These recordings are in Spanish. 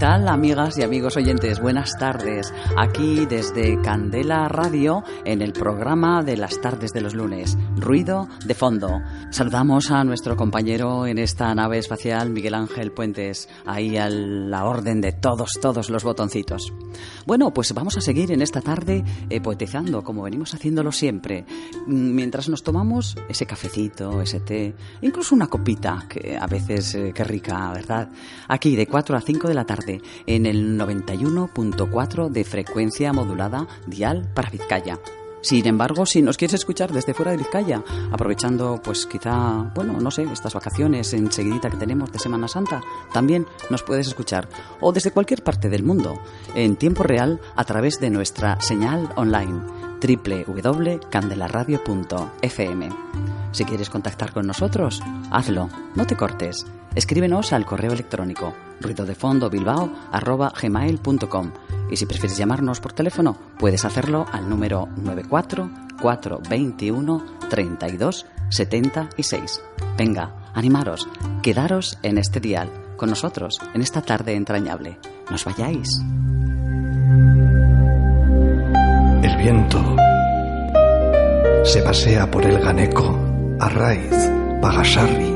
Tal, amigas y amigos oyentes? Buenas tardes. Aquí desde Candela Radio en el programa de las tardes de los lunes. Ruido de fondo. Saludamos a nuestro compañero en esta nave espacial, Miguel Ángel Puentes, ahí a la orden de todos, todos los botoncitos. Bueno, pues vamos a seguir en esta tarde eh, poetizando, como venimos haciéndolo siempre, mientras nos tomamos ese cafecito, ese té, incluso una copita, que a veces, eh, qué rica, ¿verdad? Aquí de 4 a 5 de la tarde en el 91.4 de frecuencia modulada dial para Vizcaya. Sin embargo, si nos quieres escuchar desde fuera de Vizcaya, aprovechando pues quizá, bueno, no sé, estas vacaciones enseguidita que tenemos de Semana Santa, también nos puedes escuchar. O desde cualquier parte del mundo, en tiempo real, a través de nuestra señal online www.candelaradio.fm. Si quieres contactar con nosotros, hazlo, no te cortes. Escríbenos al correo electrónico ruidodefondobilbao.gmail.com y si prefieres llamarnos por teléfono, puedes hacerlo al número 94 421 32 76. Venga, animaros, quedaros en este dial con nosotros en esta tarde entrañable. No os vayáis. El viento se pasea por el Ganeco, Arraiz, Pagasarri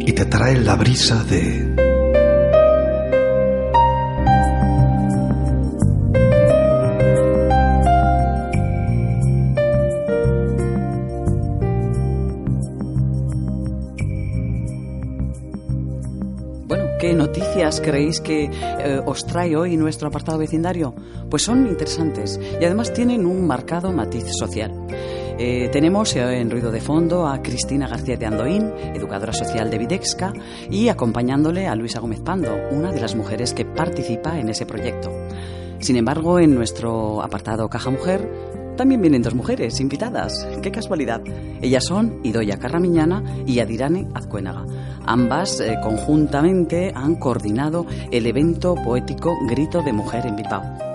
y te trae la brisa de ¿Qué noticias creéis que eh, os trae hoy nuestro apartado vecindario? Pues son interesantes y además tienen un marcado matiz social. Eh, tenemos eh, en ruido de fondo a Cristina García de Andoín, educadora social de Videxca, y acompañándole a Luisa Gómez Pando, una de las mujeres que participa en ese proyecto. Sin embargo, en nuestro apartado Caja Mujer también vienen dos mujeres invitadas. ¡Qué casualidad! Ellas son Idoya Carramiñana y Adirane Azcuénaga. Ambas eh, conjuntamente han coordinado el evento poético Grito de Mujer en Bilbao.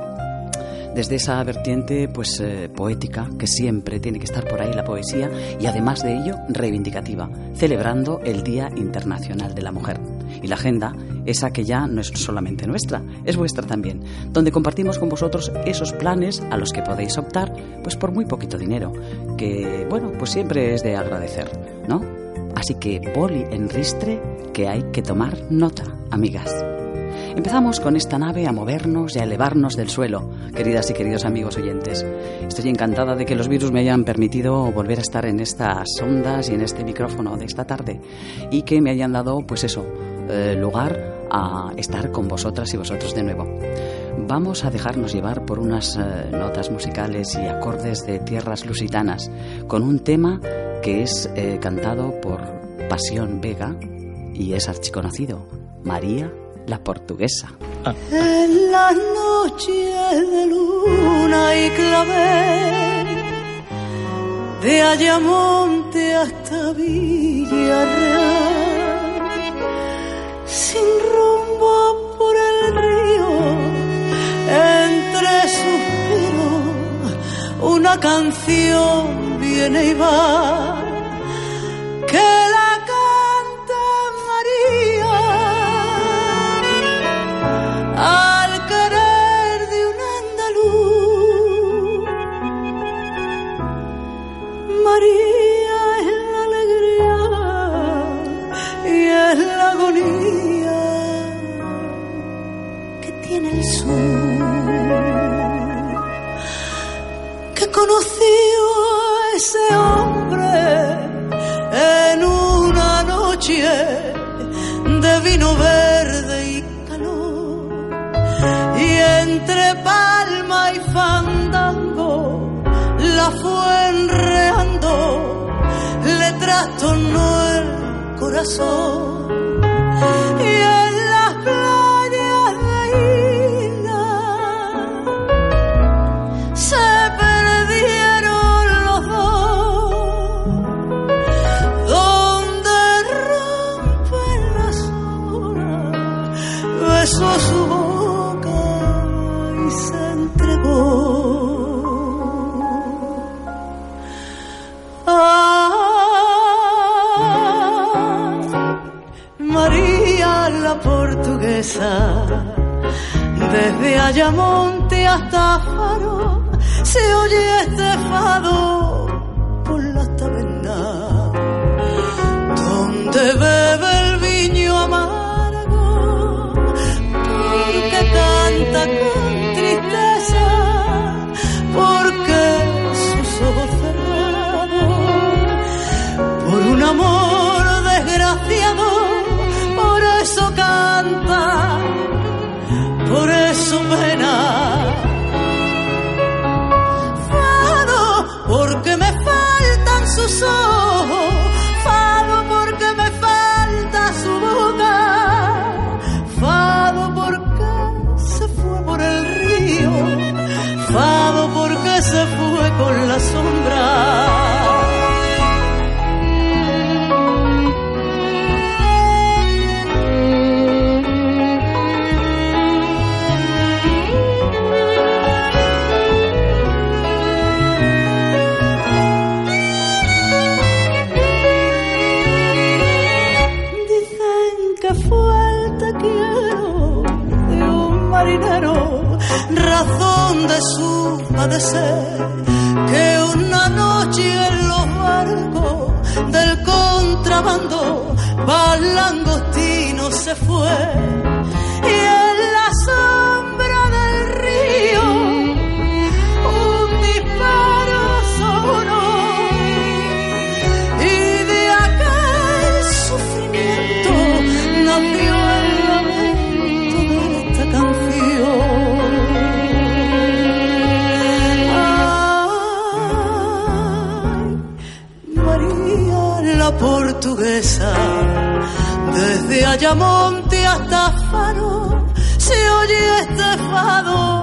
Desde esa vertiente pues eh, poética que siempre tiene que estar por ahí la poesía y además de ello reivindicativa, celebrando el Día Internacional de la Mujer. Y la agenda, esa que ya no es solamente nuestra, es vuestra también, donde compartimos con vosotros esos planes a los que podéis optar pues por muy poquito dinero, que bueno, pues siempre es de agradecer, ¿no? Así que boli en ristre que hay que tomar nota, amigas. Empezamos con esta nave a movernos y a elevarnos del suelo, queridas y queridos amigos oyentes. Estoy encantada de que los virus me hayan permitido volver a estar en estas ondas y en este micrófono de esta tarde y que me hayan dado, pues eso, eh, lugar a estar con vosotras y vosotros de nuevo. Vamos a dejarnos llevar por unas eh, notas musicales y acordes de tierras lusitanas, con un tema que es eh, cantado por Pasión Vega y es archiconocido, María la Portuguesa. En la noche de luna y clavel, de Ayamonte hasta Villarreal, sin rumbo por el río, entre suspiros, una canción viene y va, que trastornó el corazón. Desde Ayamonte hasta Faro, se oye este fado fue con la sombra. Se fue, Ayamonte hasta Faro, se oye este fado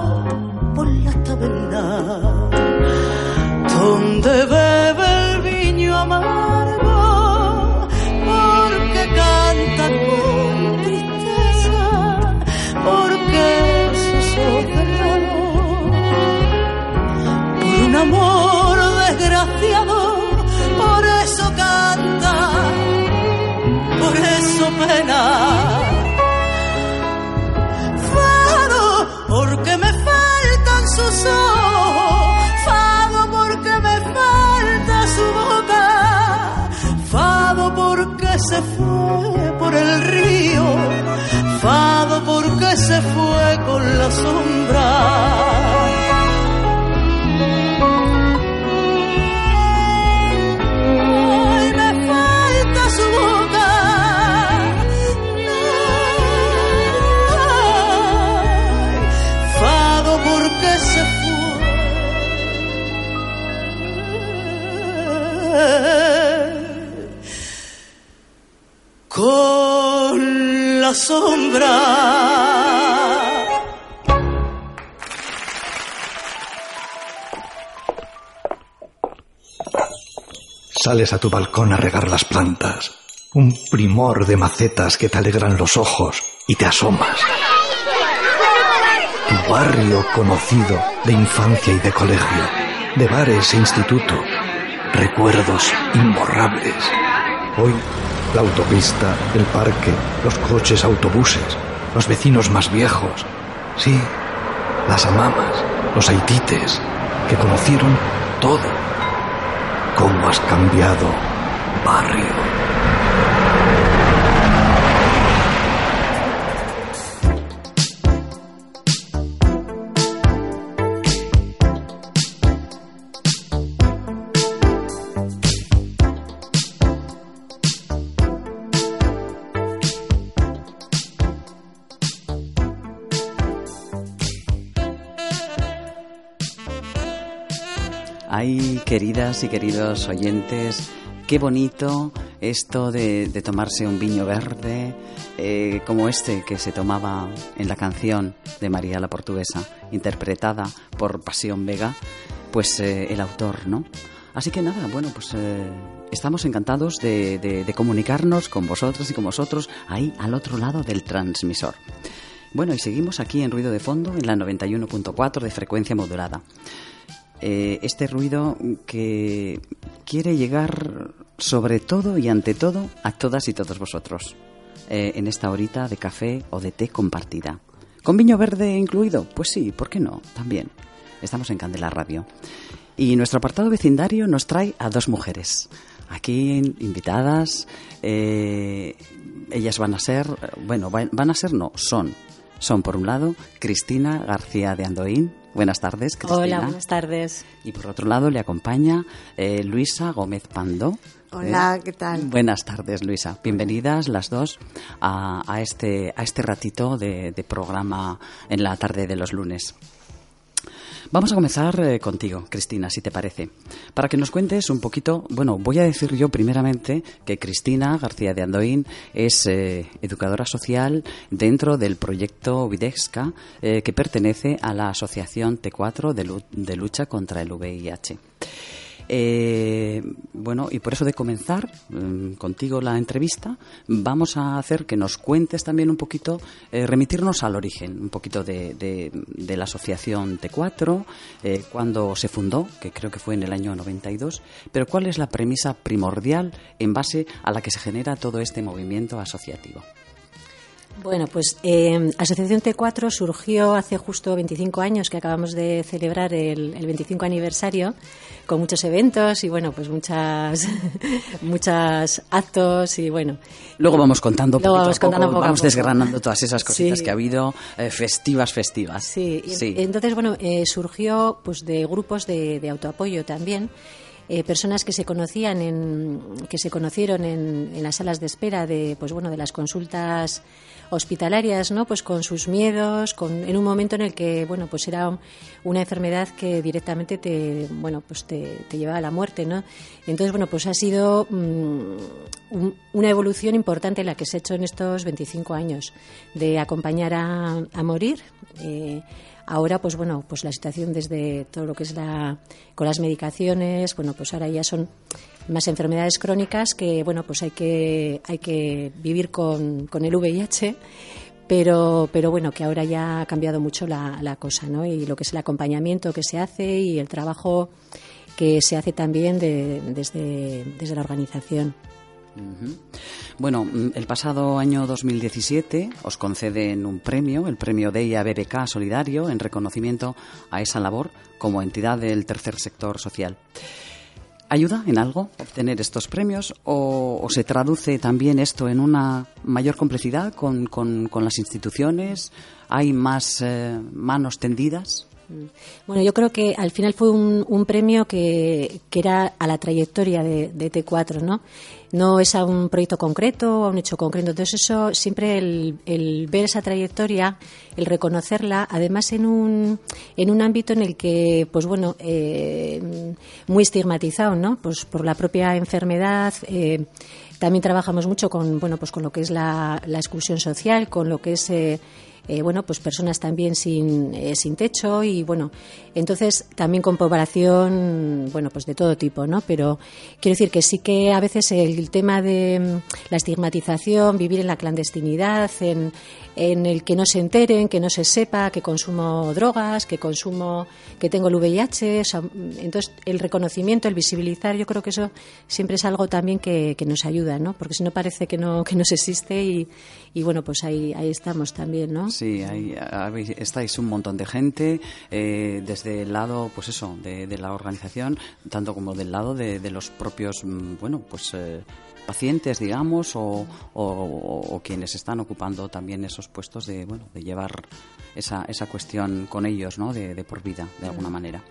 el río, fado porque se fue con la sombra. Sales a tu balcón a regar las plantas. Un primor de macetas que te alegran los ojos y te asomas. Tu barrio conocido de infancia y de colegio, de bares e instituto. Recuerdos imborrables. Hoy, la autopista, el parque, los coches, autobuses, los vecinos más viejos. Sí, las amamas, los haitites, que conocieron todo cómo has cambiado, barrio. Queridas y queridos oyentes, qué bonito esto de, tomarse un viño verde eh, como este que se tomaba en la canción de María la Portuguesa, interpretada por Pasión Vega, pues eh, el autor, ¿no? Así que nada, bueno, pues eh, estamos encantados de, de comunicarnos con vosotros y con vosotros ahí al otro lado del transmisor. Bueno, y seguimos aquí en Ruido de Fondo, en la 91.4 de frecuencia modulada. Eh, este ruido que quiere llegar sobre todo y ante todo a todas y todos vosotros eh, en esta horita de café o de té compartida. ¿Con viño verde incluido? Pues sí, ¿por qué no? También. Estamos en Candela Radio. Y nuestro apartado vecindario nos trae a dos mujeres. Aquí invitadas, eh, ellas van a ser, bueno, van a ser, no, son. Son, por un lado, Cristina García de Andoín, Buenas tardes, Cristina. Hola, buenas tardes. Y por otro lado le acompaña eh, Luisa Gómez Pando. Hola, ¿qué tal? Buenas tardes, Luisa. Bienvenidas las dos a, este, a este ratito de programa en la tarde de los lunes. Vamos a comenzar eh, contigo, Cristina, si te parece, para que nos cuentes un poquito, bueno, voy a decir yo primeramente que Cristina García de Andoín es eh, educadora social dentro del proyecto Videxca, eh, que pertenece a la Asociación T4 de lucha contra el VIH. Eh, bueno, y por eso de comenzar mm, contigo la entrevista, vamos a hacer que nos cuentes también un poquito, eh, remitirnos al origen, un poquito de, la asociación T4, eh, cuando se fundó, que creo que fue en el año 92, pero cuál es la premisa primordial en base a la que se genera todo este movimiento asociativo. Bueno, pues eh, Asociación T4 surgió hace justo 25 años que acabamos de celebrar el, 25 aniversario con muchos eventos y bueno, pues muchas muchos actos y bueno. Luego vamos contando, poco vamos, contando vamos desgranando todas esas cositas que ha habido eh, festivas, festivas. Sí, entonces bueno, eh, surgió pues de grupos de, de autoapoyo también eh, personas que se conocían en, que se conocieron en, en, las salas de espera de pues bueno de las consultas hospitalarias no pues con sus miedos con, en un momento en el que bueno pues era una enfermedad que directamente te bueno pues te, llevaba a la muerte no entonces bueno pues ha sido mm, una evolución importante la que se ha hecho en estos 25 años de acompañar a, a morir eh, Ahora, pues bueno, pues la situación desde todo lo que es la con las medicaciones, bueno, pues ahora ya son más enfermedades crónicas que, bueno, pues hay que hay que vivir con, con el VIH, pero pero bueno, que ahora ya ha cambiado mucho la, la cosa, ¿no? Y lo que es el acompañamiento que se hace y el trabajo que se hace también desde, desde la organización. Bueno, mm, el pasado año 2017 os conceden un premio, el premio DEIA BBK Solidario, en reconocimiento a esa labor como entidad del tercer sector social. ¿Ayuda en algo obtener estos premios o, se traduce también esto en una mayor complicidad con, las instituciones? ¿Hay más eh, manos tendidas? Mm. Bueno, yo creo que al final fue un, premio que, era a la trayectoria de, de, T4, ¿no? No es a un proyecto concreto, a un hecho concreto. Entonces, eso siempre el, ver esa trayectoria, el reconocerla, además en un, en un ámbito en el que, pues bueno, eh, muy estigmatizado, ¿no? Pues por la propia enfermedad. Eh, también trabajamos mucho con, bueno, pues con lo que es la, la exclusión social, con lo que es eh, eh, bueno, pues personas también sin, eh, sin techo y bueno, entonces también con población, bueno, pues de todo tipo, ¿no? Pero quiero decir que sí que a veces el tema de mm, la estigmatización, vivir en la clandestinidad, en, en el que no se enteren, que no se sepa que consumo drogas, que consumo, que tengo el VIH. entonces, el reconocimiento, el visibilizar, yo creo que eso siempre es algo también que, nos ayuda, ¿no? Porque si no parece que no, que no se existe y, y bueno, pues ahí, ahí estamos también, ¿no? Sí, ahí, estáis un montón de gente, eh, desde el lado, pues eso, de, la organización, tanto como del lado de, los propios, mm, bueno, pues... Eh, pacientes, digamos, o, o, quienes están ocupando también esos puestos de, bueno, de llevar esa, esa cuestión con ellos, ¿no? De, por vida, de alguna manera.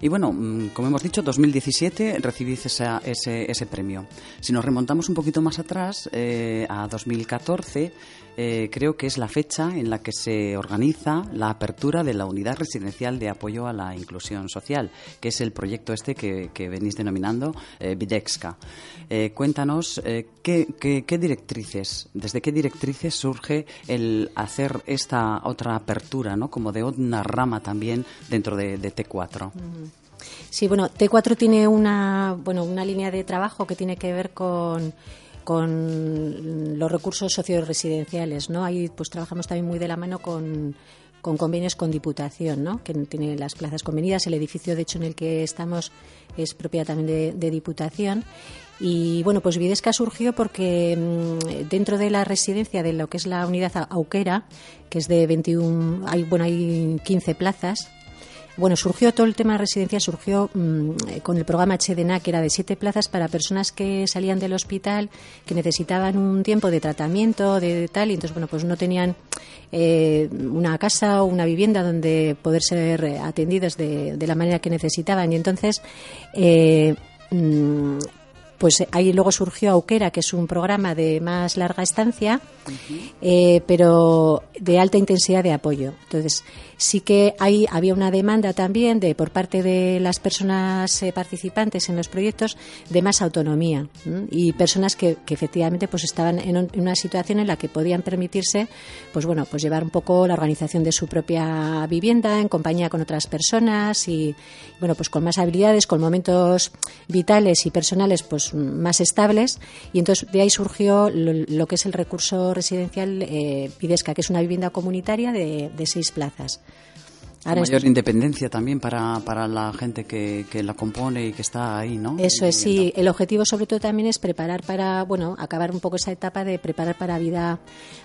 Y bueno, mm, como hemos dicho, 2017 recibís ese, ese premio. Si nos remontamos un poquito más atrás, eh, a 2014, eh, creo que es la fecha en la que se organiza la apertura de la Unidad Residencial de Apoyo a la Inclusión Social, que es el proyecto este que, que venís denominando eh, Videxka. Eh, cuéntanos eh, ¿qué, directrices, desde qué directrices surge el hacer esta otra apertura, ¿no? como de una rama también dentro de, de T4. Sí, bueno, T4 tiene una, bueno, una línea de trabajo que tiene que ver con con los recursos socio-residenciales, ¿no? Ahí pues trabajamos también muy de la mano con, con convenios con Diputación, ¿no? Que tiene las plazas convenidas. El edificio, de hecho, en el que estamos es propiedad también de, Diputación. Y bueno, pues Videsca surgió porque mm, dentro de la residencia de lo que es la unidad Auquera, que es de 21, hay, bueno, hay 15 plazas, bueno, surgió todo el tema de residencia, surgió mm, eh, con el programa HDNA, que era de siete plazas para personas que salían del hospital, que necesitaban un tiempo de tratamiento, de, tal, y entonces, bueno, pues no tenían eh, una casa o una vivienda donde poder ser atendidos de, de la manera que necesitaban. Y entonces, eh, mm, pues ahí luego surgió Auquera, que es un programa de más larga estancia, eh, pero de alta intensidad de apoyo. Entonces, sí que ahí había una demanda también de por parte de las personas eh, participantes en los proyectos de más autonomía ¿m? y personas que, que efectivamente pues estaban en, un- en una situación en la que podían permitirse pues bueno pues llevar un poco la organización de su propia vivienda en compañía con otras personas y bueno pues con más habilidades con momentos vitales y personales pues más estables y entonces de ahí surgió lo, lo que es el recurso residencial eh, Pidesca que es una vivienda comunitaria de, de seis plazas Ahora mayor independencia también para, para la gente que, que la compone y que está ahí, ¿no? Eso es, sí. El objetivo sobre todo también es preparar para, bueno, acabar un poco esa etapa de preparar para vida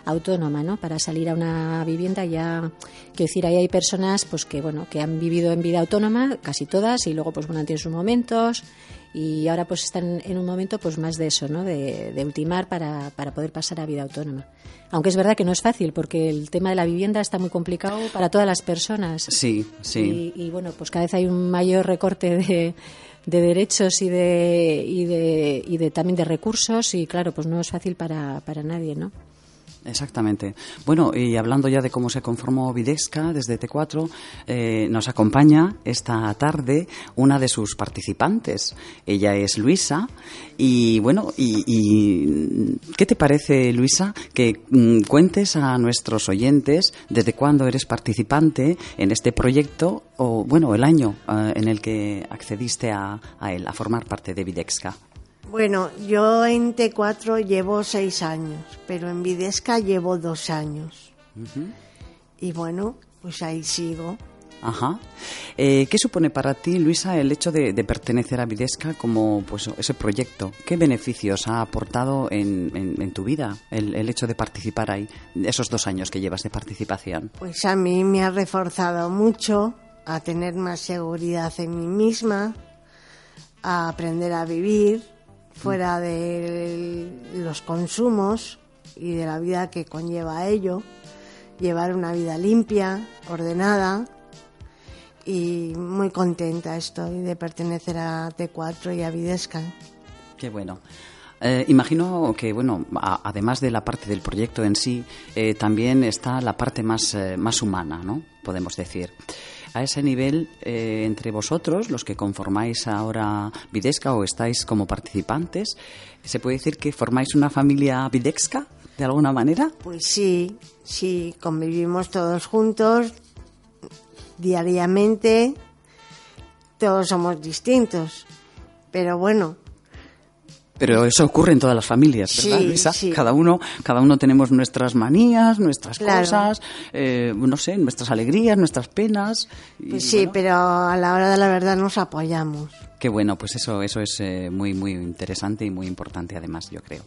autónoma, ¿no? Para salir a una vivienda ya, quiero decir, ahí hay personas pues que, bueno, que han vivido en vida autónoma, casi todas, y luego pues bueno, han tenido sus momentos y ahora pues están en un momento pues más de eso, ¿no? De, de ultimar para, para poder pasar a vida autónoma. Aunque es verdad que no es fácil porque el tema de la vivienda está muy complicado para todas las personas. Sí, sí. Y, y, bueno, pues cada vez hay un mayor recorte de, de derechos y de, y de y de también de recursos y claro, pues no es fácil para, para nadie, ¿no? Exactamente. Bueno, y hablando ya de cómo se conformó Videsca desde T4, eh, nos acompaña esta tarde una de sus participantes. Ella es Luisa. Y bueno, y, y, ¿qué te parece, Luisa, que mm, cuentes a nuestros oyentes desde cuándo eres participante en este proyecto o, bueno, el año eh, en el que accediste a, a él, a formar parte de Videxca? Bueno, yo en T4 llevo seis años, pero en Videsca llevo dos años. Y bueno, pues ahí sigo. Ajá. Eh, ¿Qué supone para ti, Luisa, el hecho de, de pertenecer a Videsca como pues, ese proyecto? ¿Qué beneficios ha aportado en, en- en tu vida el, el hecho de participar ahí, esos dos años que llevas de participación? Pues a mí me ha reforzado mucho a tener más seguridad en mí misma, a aprender a vivir fuera de los consumos y de la vida que conlleva ello, llevar una vida limpia, ordenada y muy contenta estoy de pertenecer a T4 y a Videsca. Qué bueno. Eh, imagino que, bueno, a- además de la parte del proyecto en sí, eh, también está la parte más, eh, más humana, ¿no? Podemos decir. A ese nivel, eh, entre vosotros, los que conformáis ahora Videsca o estáis como participantes, ¿se puede decir que formáis una familia Videxca, de alguna manera? Pues sí, sí, convivimos todos juntos diariamente, todos somos distintos, pero bueno, Pero eso ocurre en todas las familias, ¿verdad, Sí, Luisa? sí. Cada uno, cada uno tenemos nuestras manías, nuestras Claro. cosas, eh, no sé, nuestras alegrías, nuestras penas. y pues sí, bueno, pero a la hora de la verdad nos apoyamos. Qué bueno, pues eso, eso es eh, muy, muy interesante y muy importante además, yo creo.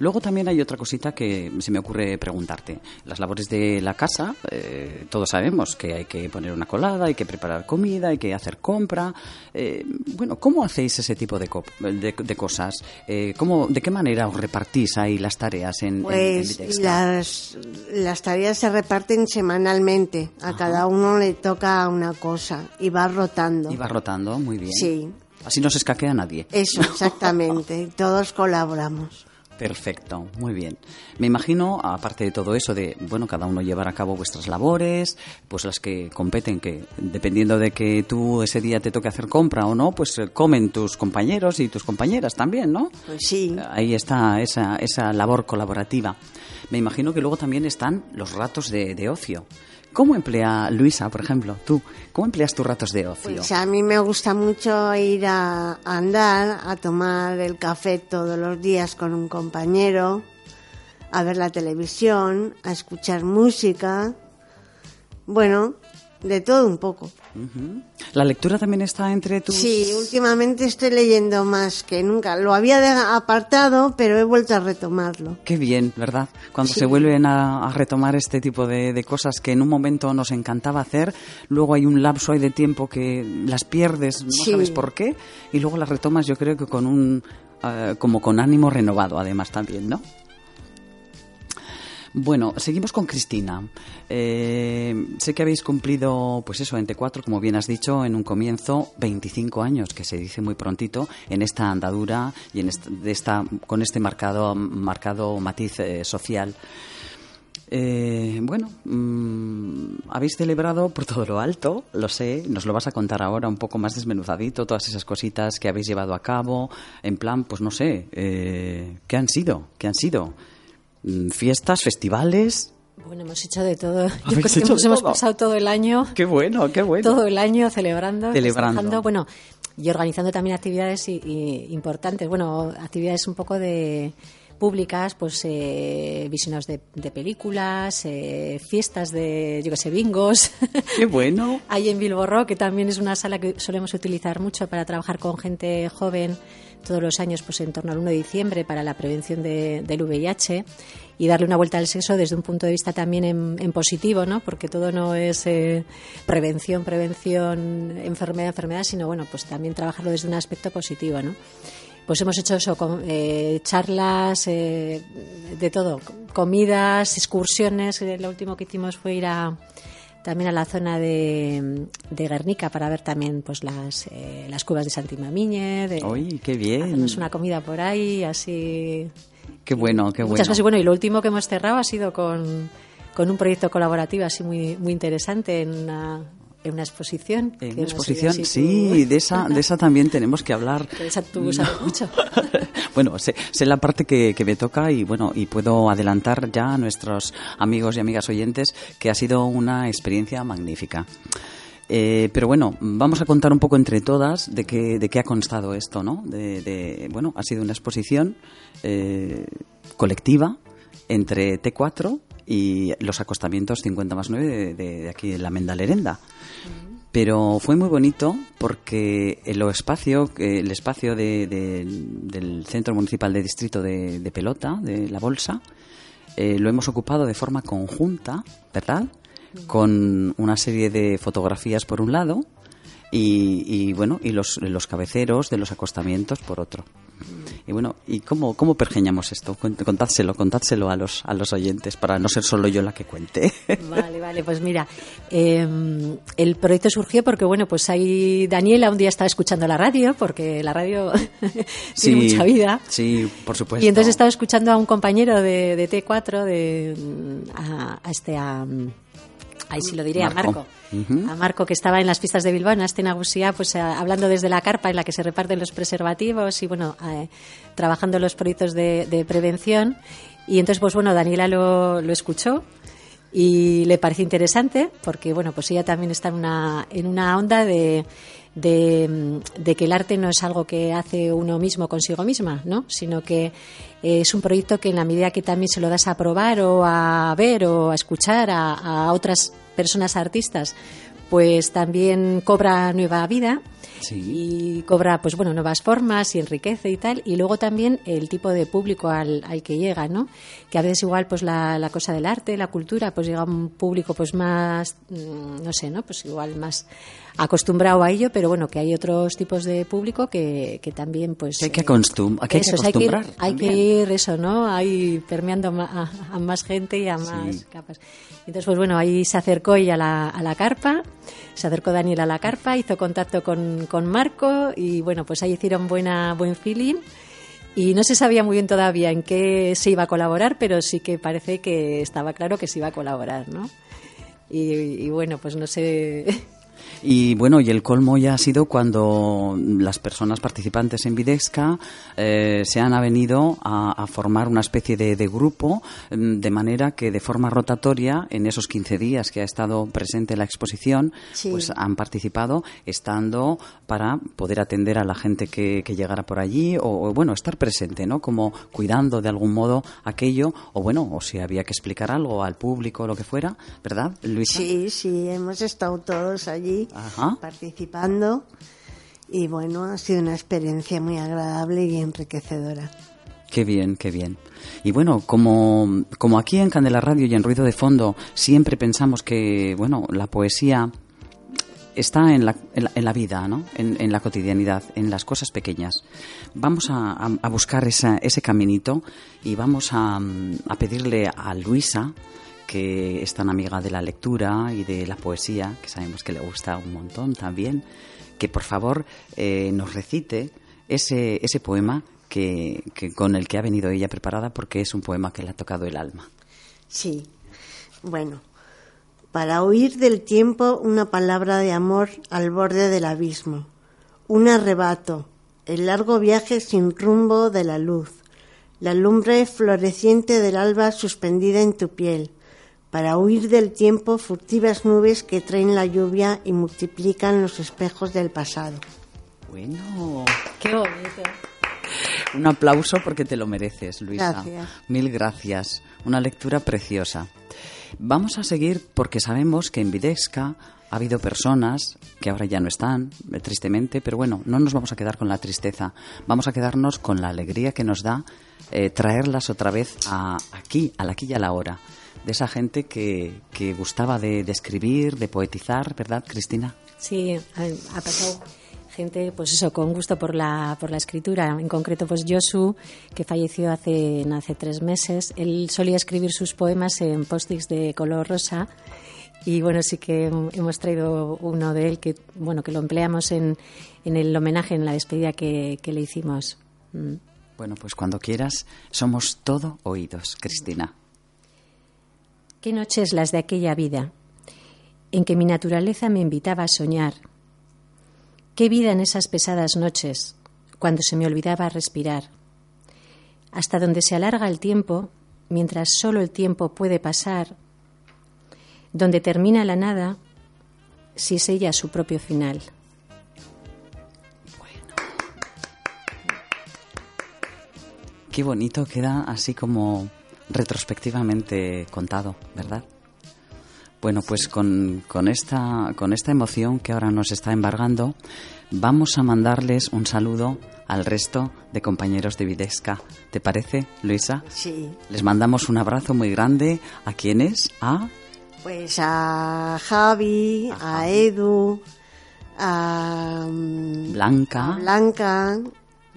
Luego también hay otra cosita que se me ocurre preguntarte. Las labores de la casa, eh, todos sabemos que hay que poner una colada, hay que preparar comida, hay que hacer compra. Eh, bueno, ¿cómo hacéis ese tipo de, de, cosas? Eh, ¿cómo, ¿De qué manera os repartís ahí las tareas en, pues las, las tareas se reparten semanalmente. A cada uno le toca una cosa y va rotando. Y va rotando, muy bien. Sí. Así no se escaquea nadie. Eso, exactamente. Todos colaboramos. Perfecto, muy bien. Me imagino, aparte de todo eso, de, bueno, cada uno llevar a cabo vuestras labores, pues las que competen, que dependiendo de que tú ese día te toque hacer compra o no, pues eh, comen tus compañeros y tus compañeras también, ¿no? Pues sí. Ahí está esa, esa labor colaborativa. Me imagino que luego también están los ratos de, de ocio. ¿Cómo emplea Luisa, por ejemplo, tú? ¿Cómo empleas tus ratos de ocio? Pues a mí me gusta mucho ir a andar, a tomar el café todos los días con un compañero, a ver la televisión, a escuchar música. Bueno, de todo un poco. ¿La lectura también está entre tus...? Sí, últimamente estoy leyendo más que nunca. Lo había apartado, pero he vuelto a retomarlo. Qué bien, ¿verdad? Cuando se vuelven a, retomar este tipo de, cosas que en un momento nos encantaba hacer, luego hay un lapso ahí de tiempo que las pierdes, no sabes por qué, y luego las retomas yo creo que con un... Eh, como con ánimo renovado además también, ¿no? Bueno, seguimos con Cristina. Eh, sé que habéis cumplido, pues eso, en T4, como bien has dicho, en un comienzo, 25 años, que se dice muy prontito, en esta andadura y en esta, con este marcado, marcado matiz eh, social. Eh, bueno, mm, habéis celebrado por todo lo alto, lo sé, nos lo vas a contar ahora un poco más desmenuzadito, todas esas cositas que habéis llevado a cabo, en plan, pues no sé, ¿qué han sido? ¿Qué han sido? Mm, fiestas, festivales. Bueno, hemos hecho de todo. Yo creo que hemos, hemos, pasado todo el año. Qué bueno, qué bueno. Todo el año celebrando. Celebrando. Bueno, y organizando también actividades importantes. Bueno, actividades un poco de públicas, pues eh, visiones de, películas, eh, fiestas de, yo qué sé, bingos. ¡Qué bueno! Hay en Bilborro, que también es una sala que solemos utilizar mucho para trabajar con gente joven todos los años pues en torno al 1 de diciembre para la prevención del VIH y darle una vuelta al sexo desde un punto de vista también en, positivo, ¿no? Porque todo no es eh, prevención, prevención, enfermedad, enfermedad, sino bueno, pues también trabajarlo desde un aspecto positivo, ¿no? Pues hemos hecho eso, con, eh, charlas eh, de todo, comidas, excursiones. Lo último que hicimos fue ir a, también a la zona de, de Guernica para ver también pues las, eh, las cuevas de Santimamiñe. De, ¡Uy, qué bien! Es una comida por ahí, así... Qué bueno, qué muchas bueno. Y bueno, y lo último que hemos cerrado ha sido con, con un proyecto colaborativo así muy, muy interesante en una, en una exposición. En una exposición, sí, de esa, de esa también tenemos que hablar. De esa tú sabes mucho. bueno, sé, sé, la parte que, que, me toca y bueno, y puedo adelantar ya a nuestros amigos y amigas oyentes que ha sido una experiencia magnífica. Eh, pero bueno, vamos a contar un poco entre todas de qué, de qué ha constado esto, ¿no? De, bueno, ha sido una exposición eh, colectiva entre T4 y los acostamientos 50 más 9 de, aquí en la Mendalerenda. Pero fue muy bonito porque el espacio, el espacio del Centro Municipal de Distrito de, Pelota, de La Bolsa, eh, lo hemos ocupado de forma conjunta, ¿verdad? Con una serie de fotografías por un lado y, bueno, y los, los cabeceros de los acostamientos por otro. Y bueno, ¿y cómo, cómo pergeñamos esto? Contádselo, contádselo a los, a los oyentes para no ser solo yo la que cuente. Vale, vale, pues mira, em, el proyecto surgió porque, bueno, pues ahí Daniela un día estaba escuchando la radio, porque la radio tiene mucha vida. Sí, por supuesto. Y entonces estaba escuchando a un compañero de, de T4, de, a, a este, a, ahí sí lo diré, a Marco. A Marco que estaba en las pistas de Bilbao, en Astenagusía, pues eh, hablando desde la carpa en la que se reparten los preservativos y bueno, eh, trabajando los proyectos de, prevención. Y entonces, pues bueno, Daniela lo, lo escuchó y le pareció interesante porque bueno pues ella también está en una en una onda de, de, de, que el arte no es algo que hace uno mismo consigo misma no sino que es un proyecto que en la medida que también se lo das a probar o a ver o a escuchar a, a otras personas artistas, pues también cobra nueva vida y cobra, pues bueno, nuevas formas y enriquece y tal. Y luego también el tipo de público al, al que llega, ¿no? Que a veces igual, pues la, la cosa del arte, la cultura, pues llega a un público pues más, mm, no sé, ¿no? Pues igual más acostumbrado a ello, pero bueno, que hay otros tipos de público que, que también, pues... Que hay que, acostum que, hay que eso, hay que ir- acostumbrar. Hay que ir, eso, ¿no? Ahí permeando a- a más gente y a más Sí. capas. Entonces, pues bueno, ahí se acercó ella a la, a la carpa, se acercó Daniel a la carpa, hizo contacto con, con Marco y bueno, pues ahí hicieron buena, buen feeling. Y no se sabía muy bien todavía en qué se iba a colaborar, pero sí que parece que estaba claro que se iba a colaborar, ¿no? Y, y bueno, pues no sé. Y bueno, y el colmo ya ha sido cuando las personas participantes en Videxca eh, se han avenido a, a formar una especie de, de grupo, mm, de manera que de forma rotatoria, en esos 15 días que ha estado presente la exposición, Sí. pues han participado estando para poder atender a la gente que, que llegara por allí o, o, bueno, estar presente, ¿no? Como cuidando de algún modo aquello, o bueno, o si había que explicar algo al público o lo que fuera, ¿verdad, Luisa? Sí, sí, hemos estado todos allí Ajá. participando y bueno, ha sido una experiencia muy agradable y enriquecedora. Qué bien, qué bien. Y bueno, como, como aquí en Candela Radio y en Ruido de Fondo siempre pensamos que, bueno, la poesía está en la, en la, en la vida, ¿no? En, en la cotidianidad, en las cosas pequeñas. Vamos a, a- a buscar esa- ese caminito y vamos a, a pedirle a Luisa, que es tan amiga de la lectura y de la poesía, que sabemos que le gusta un montón también, que por favor eh, nos recite ese, ese poema que, con el que ha venido ella preparada porque es un poema que le ha tocado el alma. Sí, bueno, para huir del tiempo una palabra de amor al borde del abismo, un arrebato, el largo viaje sin rumbo de la luz, la lumbre floreciente del alba suspendida en tu piel, para huir del tiempo furtivas nubes que traen la lluvia y multiplican los espejos del pasado. Bueno, Qué bonito. un aplauso porque te lo mereces, Luisa. Gracias. Mil gracias. Una lectura preciosa. Vamos a seguir porque sabemos que en Videxca ha habido personas que ahora ya no están, eh, tristemente, pero bueno, no nos vamos a quedar con la tristeza. Vamos a quedarnos con la alegría que nos da eh, traerlas otra vez a, aquí, al aquí y a la hora. De esa gente que, que gustaba de, de escribir, de poetizar, ¿verdad, Cristina? Sí, ha, pasado gente, pues eso, con gusto por la, por la escritura. En concreto, pues Josu, que falleció hace, hace tres meses, él solía escribir sus poemas en post-its de color rosa. Y bueno, sí que hemos traído uno de él que, bueno, que lo empleamos en, en el homenaje, en la despedida que, que le hicimos. Mm. Bueno, pues cuando quieras, somos todo oídos, Cristina. Qué noches las de aquella vida, en que mi naturaleza me invitaba a soñar. Qué vida en esas pesadas noches, cuando se me olvidaba respirar. Hasta donde se alarga el tiempo, mientras solo el tiempo puede pasar, donde termina la nada, si es ella su propio final. Qué bonito queda así como retrospectivamente contado, ¿verdad? Bueno, pues con, con esta, con esta emoción que ahora nos está embargando, vamos a mandarles un saludo al resto de compañeros de Videsca. ¿Te parece, Luisa? Sí, Les mandamos un abrazo muy grande. ¿A quiénes? A pues a Javi, a Edu, a, mm, Blanca a Blanca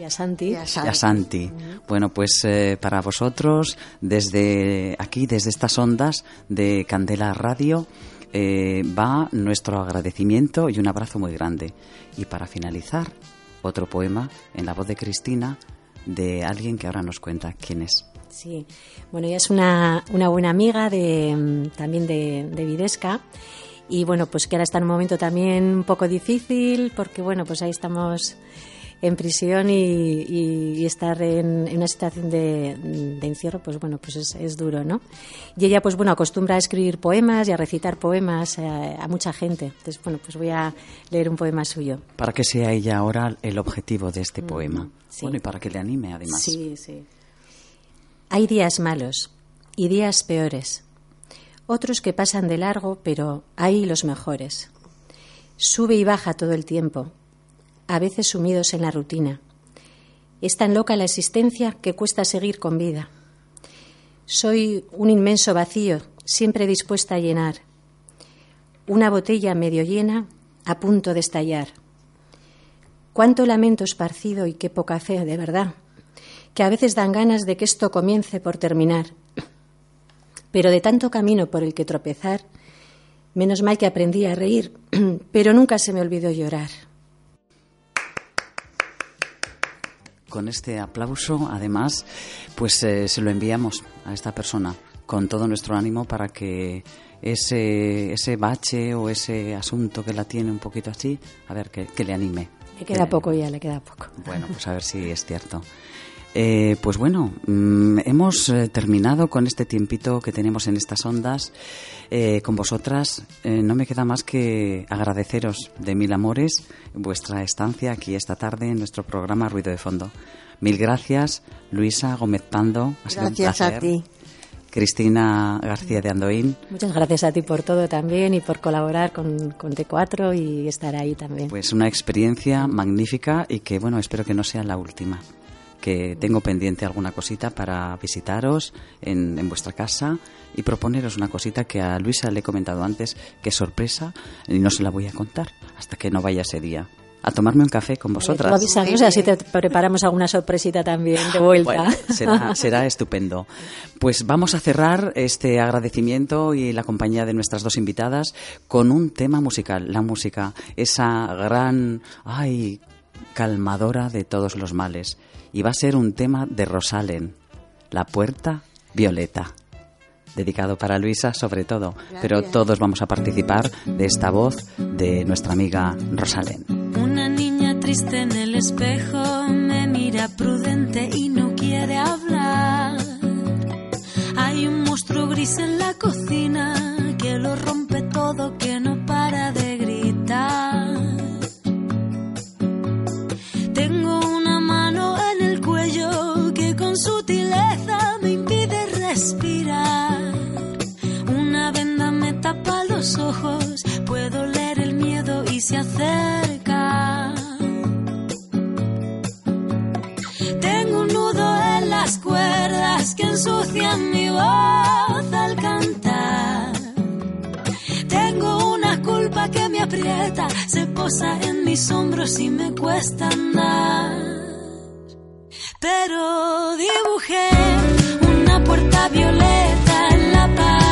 Y a Santi. y a y Sara. a Santi. Bueno, pues eh, para vosotros, desde aquí, desde estas ondas de Candela Radio, eh, va nuestro agradecimiento y un abrazo muy grande. Y para finalizar, otro poema en la voz de Cristina de alguien que ahora nos cuenta quién es. Sí, bueno, ella es una, una buena amiga de, también de, de Videsca y bueno, pues que ahora está en un momento también un poco difícil porque bueno, pues ahí estamos en prisión y, y- y estar en, en una situación de, de encierro, pues bueno, pues es, es duro, ¿no? Y ella, pues bueno, acostumbra a escribir poemas y a recitar poemas a, a mucha gente. Entonces, bueno, pues voy a leer un poema suyo. Para que sea ella ahora el objetivo de este poema. sí. Bueno, y para que le anime además. Sí, sí. Hay días malos y días peores. Otros que pasan de largo, pero hay los mejores. Sube y baja todo el tiempo. A veces sumidos en la rutina. Es tan loca la existencia que cuesta seguir con vida. Soy un inmenso vacío, siempre dispuesta a llenar. Una botella medio llena, a punto de estallar. Cuánto lamento esparcido y qué poca fe, de verdad, que a veces dan ganas de que esto comience por terminar. Pero de tanto camino por el que tropezar, menos mal que aprendí a reír, pero nunca se me olvidó llorar. Con este aplauso, además, pues eh, se lo enviamos a esta persona con todo nuestro ánimo para que ese, ese bache o ese asunto que la tiene un poquito así, a ver, que, que le anime. Le queda poco ya, le queda poco. Bueno, pues a ver si es cierto. Eh, pues bueno, mm, hemos eh, terminado con este tiempito que tenemos en estas ondas eh, con vosotras. no me queda más que agradeceros de mil amores vuestra estancia aquí esta tarde en nuestro programa Ruido de Fondo. Mil gracias, Luisa Gómez Pando. Ha sido gracias un placer. a ti. Cristina García de Andoín. Muchas gracias a ti por todo también y por colaborar con, con, T4 y estar ahí también. Pues una experiencia magnífica y que, bueno, espero que no sea la última. Que tengo pendiente alguna cosita para visitaros en, en vuestra casa y proponeros una cosita que a Luisa le he comentado antes, que es sorpresa y no se la voy a contar hasta que no vaya ese día a tomarme un café con vosotras. avisamos, así te preparamos alguna sorpresita también de vuelta. será, será estupendo. Pues vamos a cerrar este agradecimiento y la compañía de nuestras dos invitadas con un tema musical, la música, esa gran, ay, calmadora de todos los males. Y va a ser un tema de Rosalen, La Puerta Violeta dedicado para Luisa sobre todo, pero todos vamos a participar de esta voz de nuestra amiga Rosalen. Triste en el espejo, me mira prudente y no quiere hablar. Hay un monstruo gris en la cocina que lo rompe todo, que no con sutileza me impide respirar. Una venda me tapa los ojos, puedo leer el miedo y se acerca. que ensucian mi voz al cantar. Tengo una culpa que me aprieta, se posa en mis hombros y me cuesta andar. Pero dibujé una puerta violeta en la pared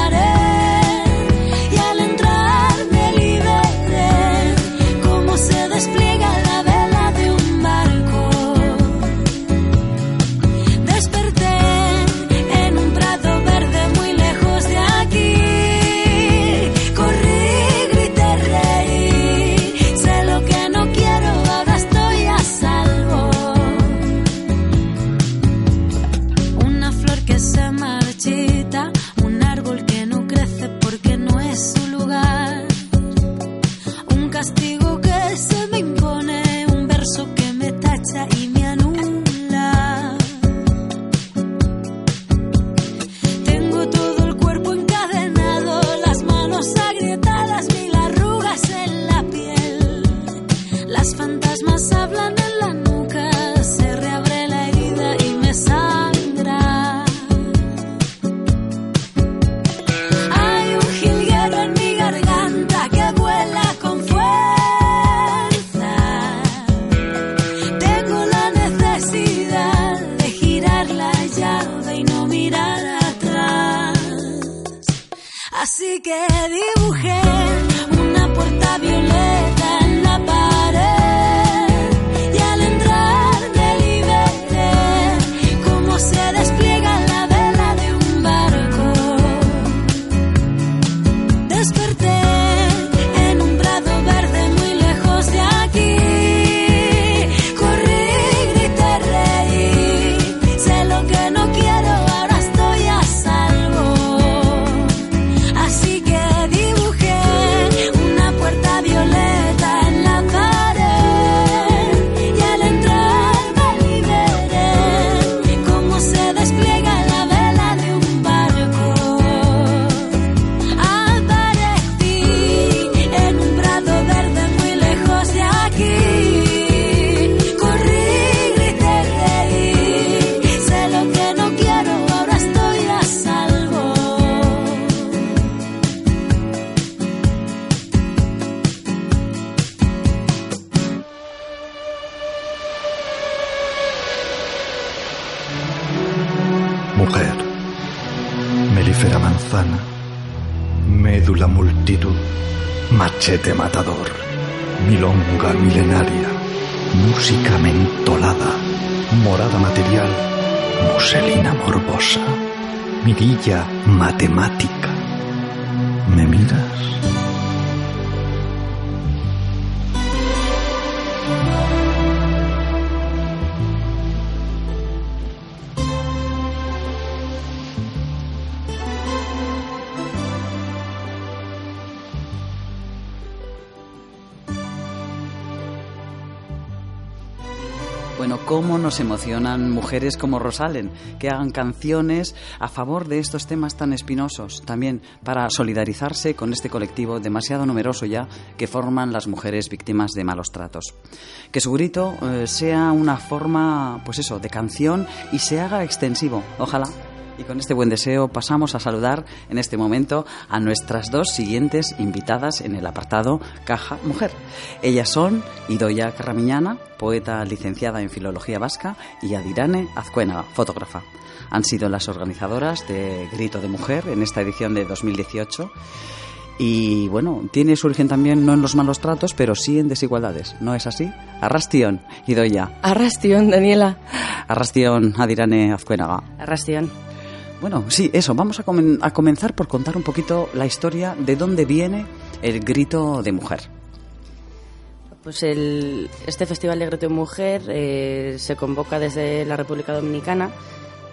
mentolada, morada material, muselina morbosa, mirilla matemática. ¿Me miras? Cómo nos emocionan mujeres como Rosalen, que hagan canciones a favor de estos temas tan espinosos, también para solidarizarse con este colectivo demasiado numeroso ya que forman las mujeres víctimas de malos tratos. Que su grito eh, sea una forma, pues eso, de canción y se haga extensivo, ojalá. Y con este buen deseo pasamos a saludar en este momento a nuestras dos siguientes invitadas en el apartado Caja Mujer. Ellas son Idoya Carramiñana, poeta licenciada en Filología Vasca, y Adirane Azcuénaga, fotógrafa. Han sido las organizadoras de Grito de Mujer en esta edición de 2018. Y bueno, tiene su origen también no en los malos tratos, pero sí en desigualdades. ¿No es así? Arrastión, Idoya. Arrastión, Daniela. Arrastión, Adirane Azcuénaga. Arrastión. Bueno, sí, eso. Vamos a, comen- a comenzar por contar un poquito la historia de dónde viene el grito de mujer. Pues el, este Festival de Grito de Mujer eh, se convoca desde la República Dominicana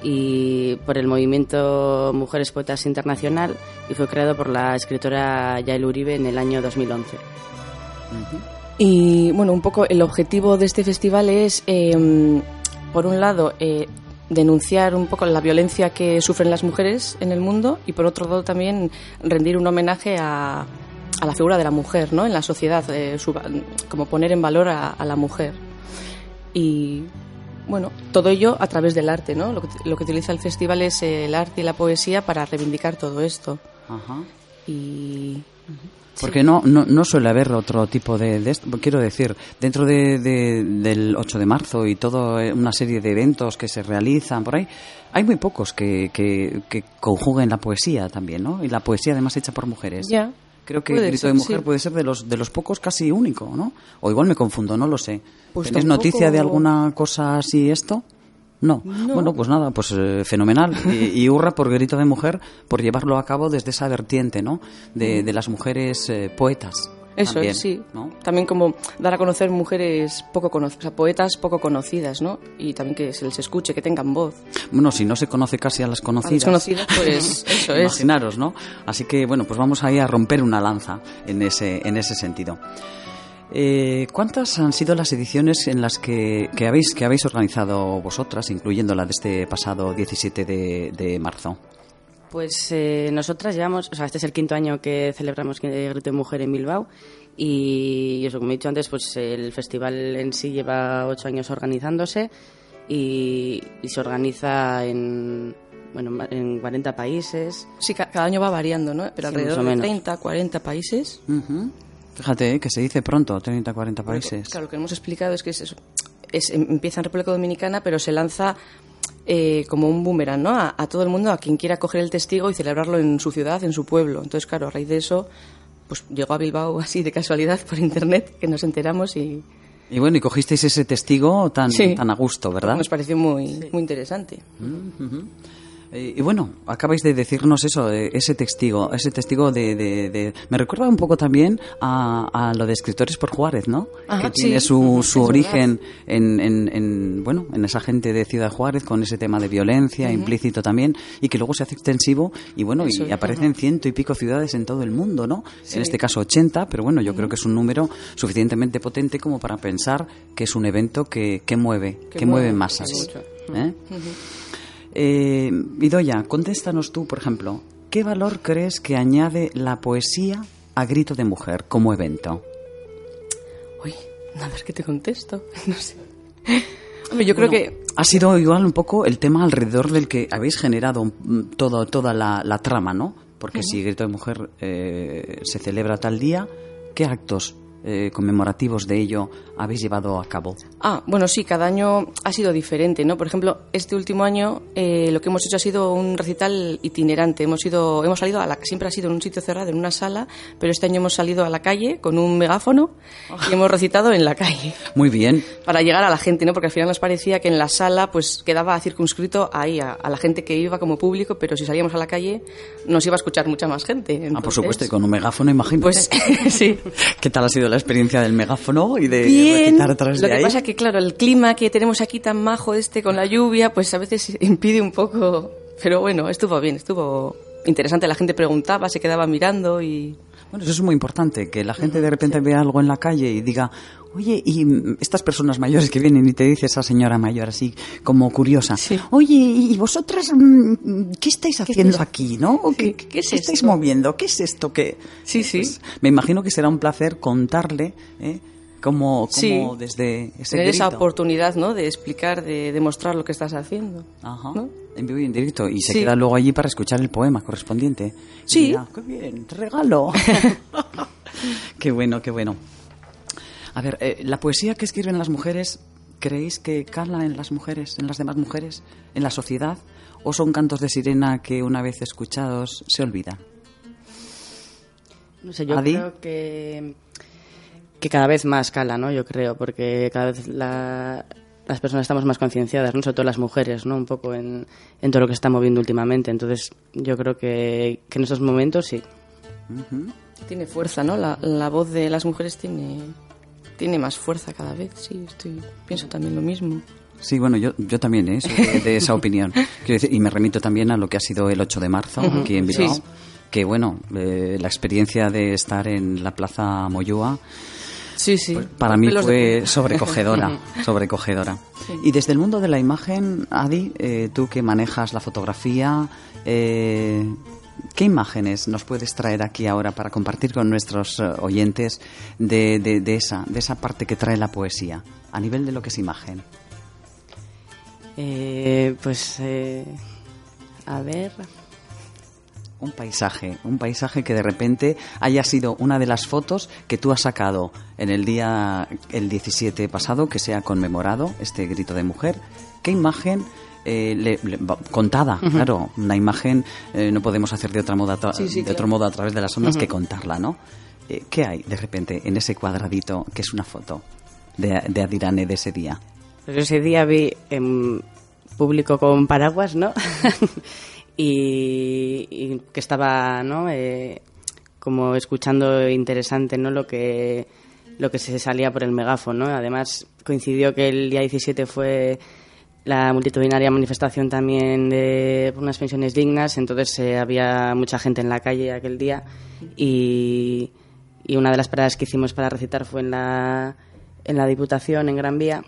y por el movimiento Mujeres Poetas Internacional y fue creado por la escritora Yael Uribe en el año 2011. Y bueno, un poco el objetivo de este festival es, eh, por un lado, eh, denunciar un poco la violencia que sufren las mujeres en el mundo y por otro lado también rendir un homenaje a, a la figura de la mujer ¿no? en la sociedad, eh, su- como poner en valor a, a la mujer. Y bueno, todo ello a través del arte, ¿no? Lo que, lo que utiliza el festival es el arte y la poesía para reivindicar todo esto. Ajá. Y Porque no, no, no suele haber otro tipo de, de esto. Quiero decir, dentro de, de- del 8 de marzo y toda una serie de eventos que se realizan por ahí, hay muy pocos que, que, que conjuguen la poesía también, ¿no? Y la poesía además hecha por mujeres. ya. Creo que Puede el grito ser, de mujer sí. puede ser de los de los pocos casi único, ¿no? O igual me confundo, no lo sé. Pues ¿Tenéis tampoco- noticia de alguna cosa así esto? No. No. Bueno, pues nada, pues eh, fenomenal. Y, y hurra por grito de mujer por llevarlo a cabo desde esa vertiente, ¿no? De, de las mujeres eh, poetas. Eso también, es, sí. ¿no? También como dar a conocer mujeres poco conocidas, o sea, poetas poco conocidas, ¿no? Y también que se les escuche, que tengan voz. Bueno, si no se conoce casi a las A conocidas. desconocidas, pues eso es. Imaginaros, ¿no? Así que, bueno, pues vamos ahí a romper una lanza en ese, en ese sentido. Eh, ¿Cuántas han sido las ediciones en las que, que habéis, que habéis organizado vosotras, incluyendo la de este pasado 17 de, de marzo? Pues eh, nosotras llevamos, o sea, este es el quinto año que celebramos el Grito de Mujer en Bilbao y, eso, como he dicho antes, pues el festival en sí lleva ocho años organizándose y, y se organiza en, bueno, en 40 países. Sí, ca- cada año va variando, ¿no? Pero Sí, alrededor de menos. 30, 40 países. Fíjate, eh, que se dice pronto, 30, 40 países. Claro, lo que hemos explicado es que es. Es, em- empieza en República Dominicana, pero se lanza eh, como un boomerang, ¿no? A, a todo el mundo, a quien quiera coger el testigo y celebrarlo en su ciudad, en su pueblo. Entonces, claro, a raíz de eso, pues llegó a Bilbao así de casualidad por internet, que nos enteramos y Y bueno, y cogisteis ese testigo tan, Sí. tan a gusto, ¿verdad? nos pareció muy, muy interesante. Eh, Y bueno, acabáis de decirnos eso, eh, ese testigo, ese testigo de, de- de- Me recuerda un poco también a, a lo de Escritores por Juárez, ¿no? Ajá, que tiene sí, su, su origen en, en- en, bueno, en esa gente de Ciudad Juárez con ese tema de violencia implícito también y que luego se hace extensivo y bueno, Eso, y aparecen ciento y pico ciudades en todo el mundo, ¿no? En este caso 80, pero bueno, yo creo que es un número suficientemente potente como para pensar que es un evento que, que mueve, que, Que mueve mueve, masas. ¿eh? Eh, Idoya, contéstanos tú, por ejemplo, ¿qué valor crees que añade la poesía a Grito de Mujer como evento? Uy, a ver qué te contesto. No sé. Hombre, yo creo que Ha sido igual un poco el tema alrededor del que habéis generado mm, todo, toda la, la trama, ¿no? Porque si Grito de Mujer eh, se celebra tal día, ¿qué actos eh, conmemorativos de ello habéis llevado a cabo? Ah, bueno, sí, cada año ha sido diferente, ¿no? Por ejemplo, este último año eh, lo que hemos hecho ha sido un recital itinerante. Hemos ido, hemos salido a la, siempre ha sido en un sitio cerrado, en una sala, pero este año hemos salido a la calle con un megáfono y hemos recitado en la calle. Muy bien. Para llegar a la gente, ¿no? Porque al final nos parecía que en la sala, pues quedaba circunscrito ahí a, a la gente que iba como público, pero si salíamos a la calle nos iba a escuchar mucha más gente. Ah, por Entonces, supuesto, y con un megáfono, imagino. Pues sí. ¿Qué tal ha sido la experiencia del megáfono y de Bien. recitar atrás Lo de que ahí? pasa que, claro, el clima que tenemos aquí tan majo este con la lluvia, pues a veces impide un poco. Pero bueno, estuvo bien, estuvo interesante. La gente preguntaba, se quedaba mirando y. Bueno, eso es muy importante, que la gente de repente vea algo en la calle y diga, oye, y mm, estas personas mayores que vienen y te dice esa señora mayor así como curiosa, Sí. oye, y vosotras, mm, ¿qué estáis haciendo eso? aquí, no? ¿Qué, ¿qué qué es estáis esto? moviendo? ¿Qué es esto que...? Sí, sí. Pues, me imagino que será un placer contarle, ¿eh? Como, como Sí. desde ese Tener esa oportunidad, ¿no? De explicar, de demostrar lo que estás haciendo. Ajá. ¿no? En vivo y en directo. Y se Sí. queda luego allí para escuchar el poema correspondiente. Sí. dirá, qué bien, regalo. qué bueno, qué bueno. A ver, eh, la poesía que escriben las mujeres, ¿creéis que cala en las mujeres, en las demás mujeres, en la sociedad? ¿O son cantos de sirena que una vez escuchados se olvidan? No sé, yo Adi. creo que, que cada vez más cala, ¿no? Yo creo, porque cada vez la- las personas estamos más concienciadas, ¿no? Sobre todo las mujeres, ¿no? Un poco en, en todo lo que se está moviendo últimamente. Entonces, yo creo que, que en estos momentos sí. Tiene fuerza, ¿no? La, la voz de las mujeres tiene, tiene más fuerza cada vez, sí. Estoy, pienso también lo mismo. Sí, bueno, yo, yo también ¿eh? soy de, de esa opinión. Quiero decir, y me remito también a lo que ha sido el 8 de marzo aquí en Bilbao. Sí. Que bueno, eh, la experiencia de estar en la Plaza Moyúa Sí, sí. Pues para mí fue sobrecogedora, sobrecogedora. Y desde el mundo de la imagen, Adi, eh, tú que manejas la fotografía, eh, ¿qué imágenes nos puedes traer aquí ahora para compartir con nuestros eh, oyentes de, de- de esa, de esa parte que trae la poesía, a nivel de lo que es imagen? Eh, pues, eh, a ver. Un paisaje, un paisaje que de repente haya sido una de las fotos que tú has sacado en el día el 17 pasado que se ha conmemorado este grito de mujer. ¿Qué imagen eh, le- contada? Claro, una imagen eh, no podemos hacer de otra modo a tra- Sí, sí, de otro modo a través de las ondas que contarla, ¿no? Eh, ¿Qué hay de repente en ese cuadradito que es una foto de, de Adirane de ese día? Pues ese día vi en público con paraguas, ¿no? y, y que estaba, ¿no? Eh, como escuchando interesante, ¿no? Lo que lo que se salía por el megáfono. ¿no? Además coincidió que el día 17 fue la multitudinaria manifestación también de por unas pensiones dignas, entonces eh, había mucha gente en la calle aquel día y, y una de las paradas que hicimos para recitar fue en la, en la Diputación, en Gran Vía,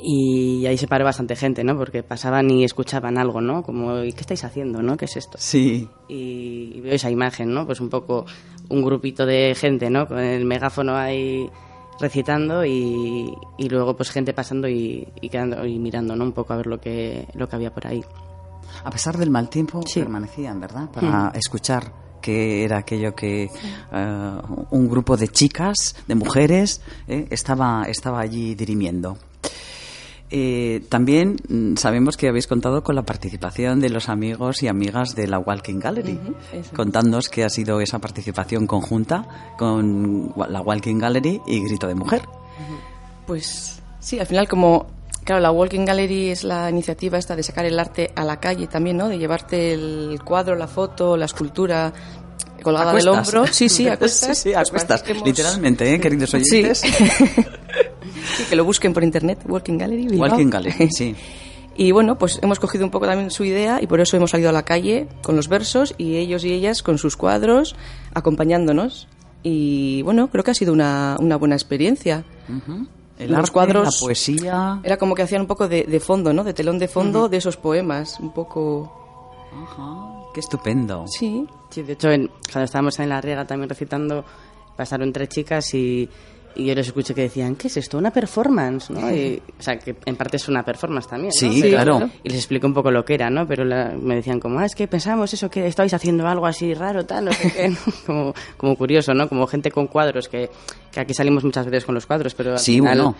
y ahí se paró bastante gente, ¿no? Porque pasaban y escuchaban algo, ¿no? Como, ¿y qué estáis haciendo, no? ¿Qué es esto? Sí, Y, y veo esa imagen, ¿no? Pues un poco un grupito de gente, ¿no? Con el megáfono ahí recitando y, y luego pues gente pasando y, y quedando y mirando, ¿no? Un poco a ver lo que, lo que había por ahí. A pesar del mal tiempo, Sí. permanecían, ¿verdad? Para escuchar que era aquello que eh, un grupo de chicas, de mujeres, eh, estaba, estaba allí dirimiendo. Eh, también mm, sabemos que habéis contado con la participación de los amigos y amigas de la Walking Gallery. eso. Contadnos qué ha sido esa participación conjunta con la Walking Gallery y Grito de Mujer. Pues sí, al final como, claro, la Walking Gallery es la iniciativa esta de sacar el arte a la calle también, ¿no? De llevarte el cuadro, la foto, la escultura colgada ¿A del hombro. Sí, sí, a cuestas. Sí, sí, a Pues cuestas. Literalmente, ¿eh, queridos oyentes? Sí, que lo busquen por internet, Walking Gallery. Bilbao. Walking Gallery, sí. Y bueno, pues hemos cogido un poco también su idea y por eso hemos salido a la calle con los versos y ellos y ellas con sus cuadros acompañándonos. Y bueno, creo que ha sido una, una buena experiencia. El Los arte, cuadros- la poesía. Era como que hacían un poco de, de fondo, ¿no? De telón de fondo de esos poemas. Un poco... Ajá, qué estupendo. Sí. Sí, de hecho, en- cuando estábamos en la riega también recitando, pasaron tres chicas y, y yo les escuché que decían, ¿qué es esto? ¿Una performance? ¿no? Y, o sea, que en parte es una performance también. ¿no? Sí, Pero- claro. Y les explico un poco lo que era, ¿no? Pero la- me decían como, ah, es que pensamos eso, que estabais haciendo algo así raro, tal, no sé qué. ¿no? como, como curioso, ¿no? Como gente con cuadros, que, que aquí salimos muchas veces con los cuadros, pero al Sí, final bueno.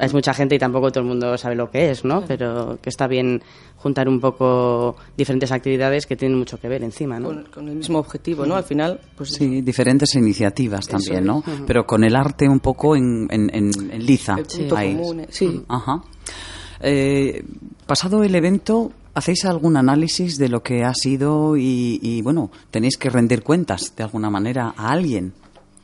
Es mucha gente y tampoco todo el mundo sabe lo que es, ¿no? Pero que está bien juntar un poco diferentes actividades que tienen mucho que ver encima, ¿no? Con, con el mismo objetivo, ¿no? Al final, pues Sí, diferentes iniciativas también, ¿no? Pero con el arte un poco en, en, en- en liza. el punto ahí. común. eh, Sí. Ajá. Eh, pasado el evento, ¿hacéis algún análisis de lo que ha sido y, y, bueno, tenéis que rendir cuentas de alguna manera a alguien?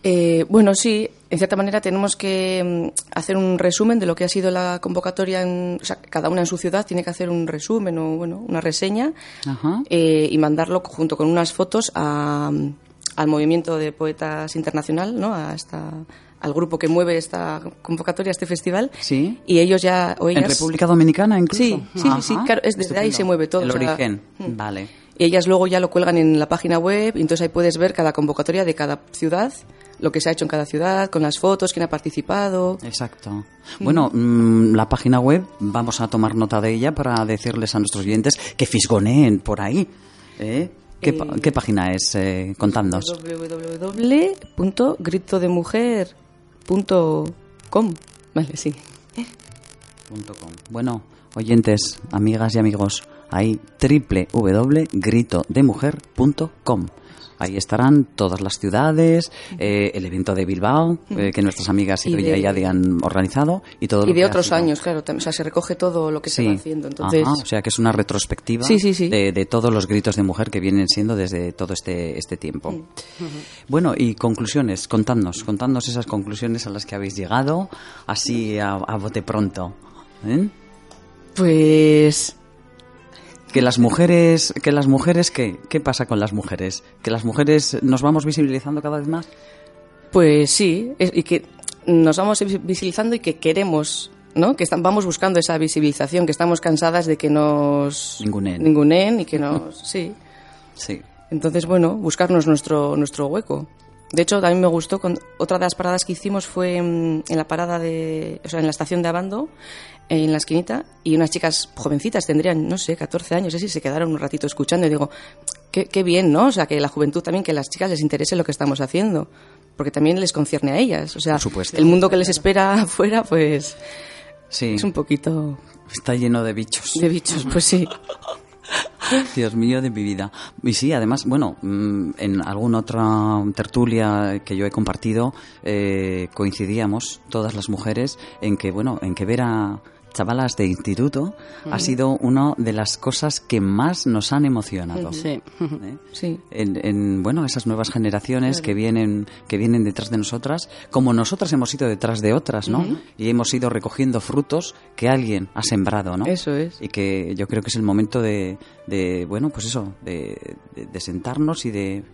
Eh, bueno, sí, en cierta manera tenemos que mm, hacer un resumen de lo que ha sido la convocatoria. En, o sea, cada una en su ciudad tiene que hacer un resumen o bueno, una reseña Ajá. eh, y mandarlo junto con unas fotos a, mm, al movimiento de poetas internacional, ¿no? A esta, al grupo que mueve esta convocatoria, este festival. Sí. Y ellos ya o ¿En ellas, República Dominicana incluso? Sí, sí, sí, claro, es desde ahí se mueve todo, El o sea, origen, mm. vale. Y ellas luego ya lo cuelgan en la página web, y entonces ahí puedes ver cada convocatoria de cada ciudad, lo que se ha hecho en cada ciudad, con las fotos, quién ha participado. Exacto. Bueno, mm, la página web, vamos a tomar nota de ella para decirles a nuestros oyentes que fisgoneen por ahí. ¿eh? ¿Qué, qué página es? Eh, contadnos. www.gritodemujer.com Vale, sí. Punto com. Bueno, oyentes, amigas y amigos, ahí www.gritodemujer.com. Ahí estarán todas las ciudades, eh, el evento de Bilbao, eh, que nuestras amigas Y de- y Adi han organizado, y todo lo Y de que otros años, claro, también, o sea, se recoge todo lo que se va haciendo. Entonces, Ajá, o sea que es una retrospectiva Sí, sí, sí. De, de todos los gritos de mujer que vienen siendo desde todo este, este tiempo. Mm. Bueno, y conclusiones, contadnos, contadnos esas conclusiones a las que habéis llegado, así a, a bote pronto. ¿eh? pues Que las mujeres, que las mujeres, ¿qué? ¿Qué pasa con las mujeres? ¿Que las mujeres nos vamos visibilizando cada vez más? Pues sí, es- y que nos vamos visibilizando y que queremos, ¿no? Que estam- vamos buscando esa visibilización, que estamos cansadas de que nos Ninguneen. ninguneen y que nos... sí. Sí. Entonces, bueno, buscarnos nuestro, nuestro hueco. De hecho, también me gustó, con, otra de las paradas que hicimos fue en, en la parada de, o sea, en la estación de Abando, en la esquinita, y unas chicas jovencitas, tendrían, no sé, 14 años, así, se quedaron un ratito escuchando y digo, qué, qué bien, ¿no? O sea, que la juventud también, que a las chicas les interese lo que estamos haciendo, porque también les concierne a ellas. O sea, el mundo que les espera afuera, pues, Sí. es un poquito Está lleno de bichos. de bichos, pues sí. Dios mío de mi vida. Y sí, además, bueno, mm, en alguna otra tertulia que yo he compartido, eh, coincidíamos todas las mujeres en que, bueno, en que ver a chavalas de instituto ha sido una de las cosas que más nos han emocionado. Sí. ¿eh? Sí. En, en, bueno esas nuevas generaciones que vienen que vienen detrás de nosotras como nosotras hemos ido detrás de otras no y hemos ido recogiendo frutos que alguien ha sembrado no Eso es. y que yo creo que es el momento de, de bueno pues eso de, de- de sentarnos y de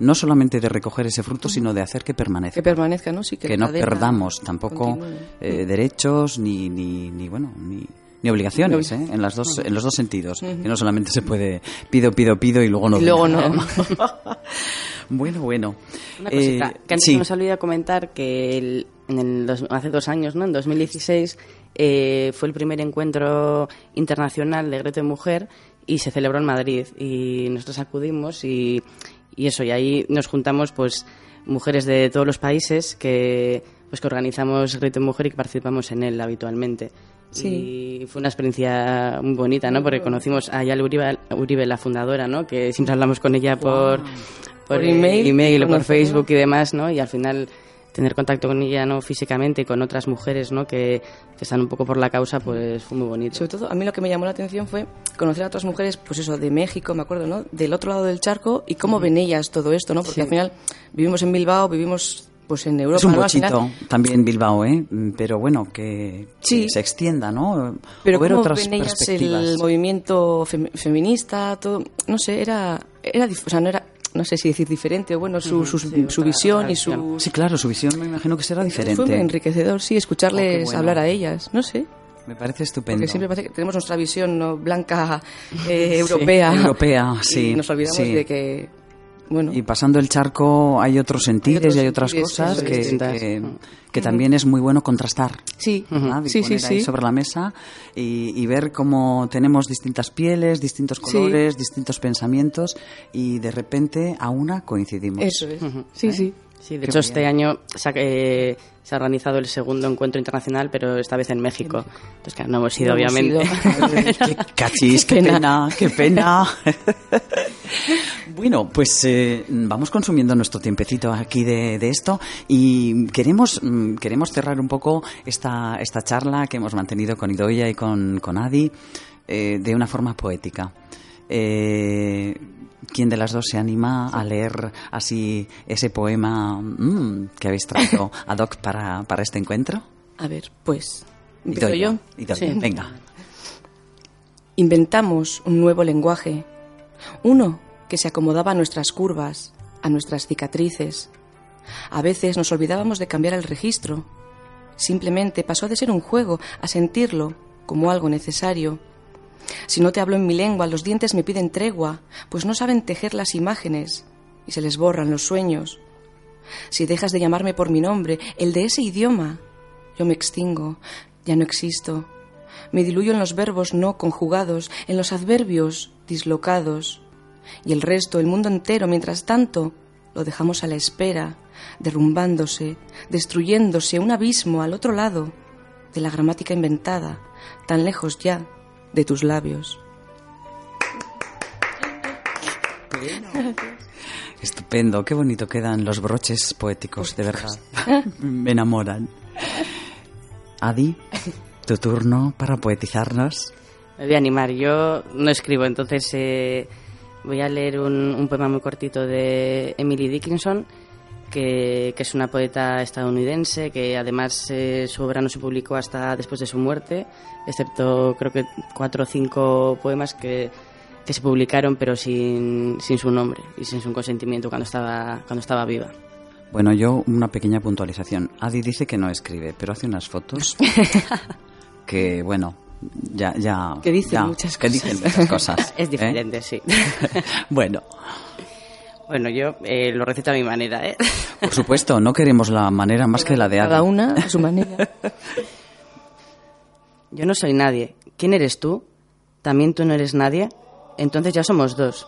no solamente de recoger ese fruto sino de hacer que permanezca Que permanezca, ¿no? Sí, que, que no perdamos tampoco eh, derechos ni, ni, ni bueno ni, ni obligaciones ¿eh? en las dos en los dos sentidos que no solamente se puede pido pido pido y luego no Y luego no. bueno bueno Una cosita, Eh, que antes sí. nos olvidó comentar que el- en el dos- hace dos años, ¿no? en 2016, eh, fue el primer encuentro internacional de Grito de Mujer y se celebró en Madrid. Y nosotros acudimos y, y eso, y ahí nos juntamos pues mujeres de todos los países que pues que organizamos Grito Mujer y que participamos en él habitualmente. Y fue una experiencia muy bonita, ¿no? Porque conocimos a Yal Uribe, Uribe, la fundadora, ¿no? Que siempre hablamos con ella por, por, Por email, email o por. Facebook y demás, ¿no? Y al final tener contacto con ella, ¿no? Físicamente y con otras mujeres, ¿no? Que, que están un poco por la causa, pues fue muy bonito. Sobre todo, a mí lo que me llamó la atención fue conocer a otras mujeres, pues eso, de México, me acuerdo, ¿no? Del otro lado del charco y cómo ven ellas todo esto, ¿no? Porque Sí. al final vivimos en Bilbao, vivimos pues en Europa, es un ¿no? Al final- bochito también Bilbao eh pero bueno que, que Sí. se extienda no Pero o ver cómo otras ven ellas perspectivas el movimiento fem- feminista, todo, no sé, era, era, o sea, no era, no sé si decir diferente, o bueno, su, su, sí, su visión y su... visión. sí claro su visión me imagino que será diferente Fue muy enriquecedor, sí, Oh, escucharles qué bueno. hablar a ellas, no sé. me parece estupendo Porque siempre parece que tenemos nuestra visión ¿no? blanca, eh, europea. europea sí Y nos olvidamos sí. de que bueno. Y pasando el charco hay otros sentires otros y hay otras sentires, cosas que, que, también es muy bueno contrastar. Sí, sí, sí, poner ahí sí. sobre la mesa y, y ver cómo tenemos distintas pieles, distintos Sí. colores, distintos pensamientos y de repente a una coincidimos. Eso es. Sí, sí. Sí, de Qué hecho bien. este año se ha, eh, se ha organizado el segundo encuentro internacional, pero esta vez en México. Entonces, claro, no hemos ido, No hemos obviamente. qué cachis, qué Qué pena, pena. qué pena. bueno, pues eh, vamos consumiendo nuestro tiempecito aquí de, de esto y queremos, mm, queremos cerrar un poco esta, esta charla que hemos mantenido con Idoia y con, con Adi eh, de una forma poética. Eh, ¿Quién de las dos se anima a leer así ese poema mm, que habéis traído ad hoc para, para este encuentro? A ver, pues. ¿Empiezo yo? Sí. venga. Inventamos un nuevo lenguaje, uno que se acomodaba a nuestras curvas, a nuestras cicatrices. A veces nos olvidábamos de cambiar el registro. Simplemente pasó de ser un juego a sentirlo como algo necesario. Si no te hablo en mi lengua, los dientes me piden tregua, pues no saben tejer las imágenes y se les borran los sueños. Si dejas de llamarme por mi nombre, el de ese idioma, yo me extingo, ya no existo. Me diluyo en los verbos no conjugados, en los adverbios dislocados. Y el resto, el mundo entero, mientras tanto, lo dejamos a la espera, derrumbándose, destruyéndose un abismo al otro lado de la gramática inventada, tan lejos ya de tus labios. Estupendo, qué bonito quedan los broches poéticos, de verdad. Me enamoran. Adi, tu turno para poetizarnos. Me voy a animar. Yo no escribo, entonces eh, voy a leer un, un poema muy cortito de Emily Dickinson, que, que es una poeta estadounidense, que además eh, su obra no se publicó hasta después de su muerte, excepto creo que cuatro o cinco poemas que, que se publicaron, pero sin, sin su nombre y sin su consentimiento cuando estaba, cuando estaba viva. Bueno, yo una pequeña puntualización. Adi dice que no escribe, pero hace unas fotos que, bueno, ya... ya Que dicen ya, muchas que cosas. dicen muchas cosas. Es ¿eh? diferente, sí. bueno, Bueno, yo eh, lo recito a mi manera, ¿eh? por supuesto, no queremos la manera más que la de. Cada una a su manera. Yo no soy nadie. ¿Quién eres tú? ¿También tú no eres nadie? Entonces ya somos dos.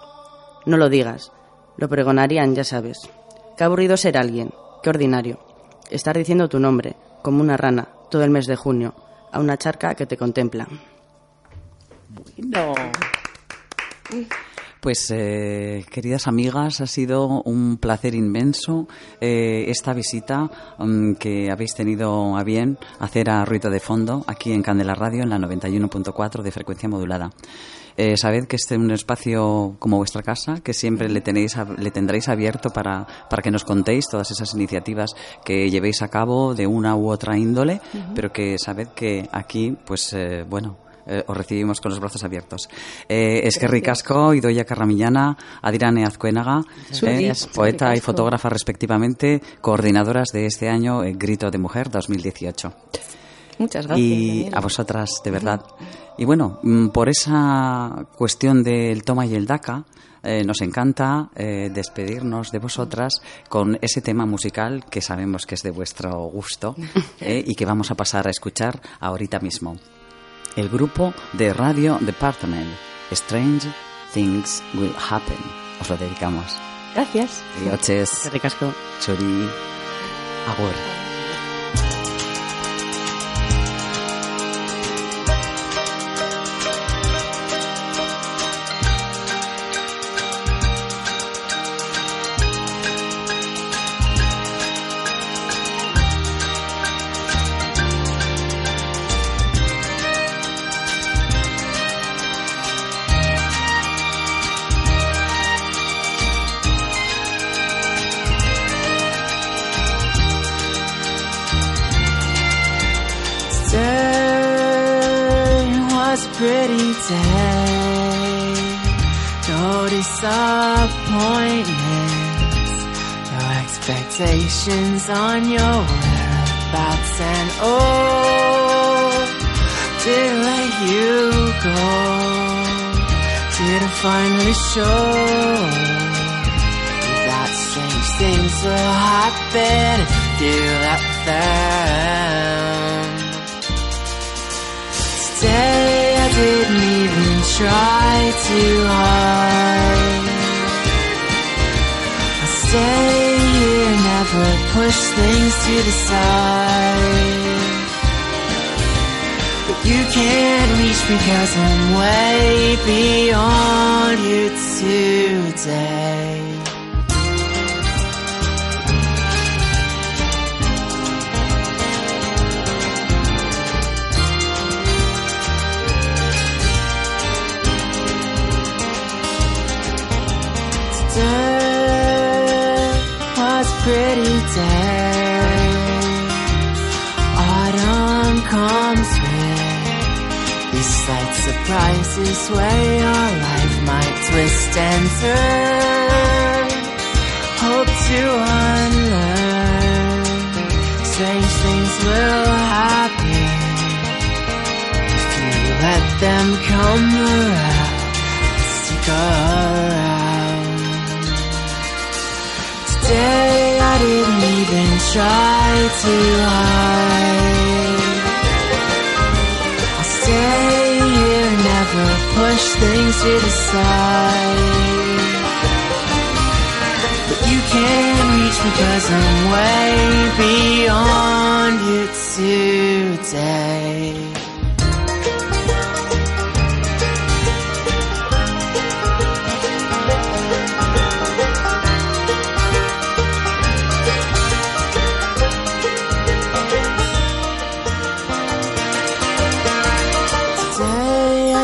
No lo digas. Lo pregonarían, ya sabes. Qué aburrido ser alguien. Qué ordinario. Estar diciendo tu nombre, como una rana, todo el mes de junio, a una charca que te contempla. Pues, eh, queridas amigas, ha sido un placer inmenso eh, esta visita mm, que habéis tenido a bien hacer a Ruido de Fondo aquí en Candela Radio en la 91.4 de frecuencia modulada. Eh, sabed que este es un espacio como vuestra casa, que siempre le, tenéis, a- le tendréis abierto para, para que nos contéis todas esas iniciativas que llevéis a cabo de una u otra índole, pero que sabed que aquí, pues eh, bueno, eh, os recibimos con los brazos abiertos. Eh, es que ricasco, Idoia Carramillana, Adirane Azcuénaga, eh, poeta y fotógrafa respectivamente, coordinadoras de este año eh, Grito de Mujer 2018 Muchas gracias. y a vosotras, de verdad. Y bueno, mm, por esa cuestión del toma y el daca, eh, nos encanta eh, despedirnos de vosotras con ese tema musical que sabemos que es de vuestro gusto eh, y que vamos a pasar a escuchar ahorita mismo. El grupo de Radio Department, Strange Things Will Happen. Os lo dedicamos. Gracias. Rioches, Qué ricasco. Churi, Agur. Expectations on your whereabouts, and oh, did I let you go? Did I finally show? that strange seems to happen. Do that them. Today I didn't even try to hide. I stay here, push things to the side. But you can't reach me cause I'm way beyond you. Today surprises where your life might twist and turn. Hope to unlearn. Strange things will happen if you let them come around. Stick around. Today I didn't even try to hide. Push things to the side. But you can't reach me cause I'm way beyond you today.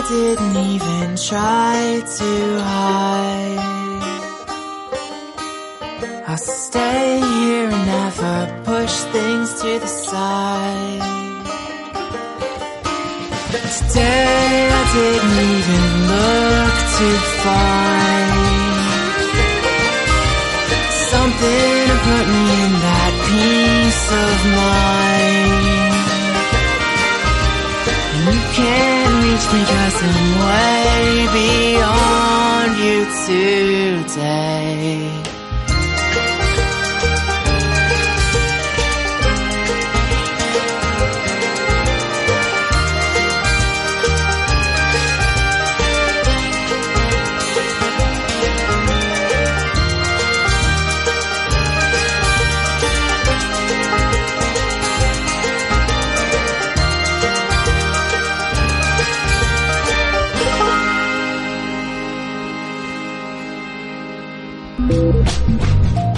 Didn't even try to hide. I'll stay here and never push things to the side. Today I didn't even look to find something to put me in that peace of mind. because I'm way beyond you today.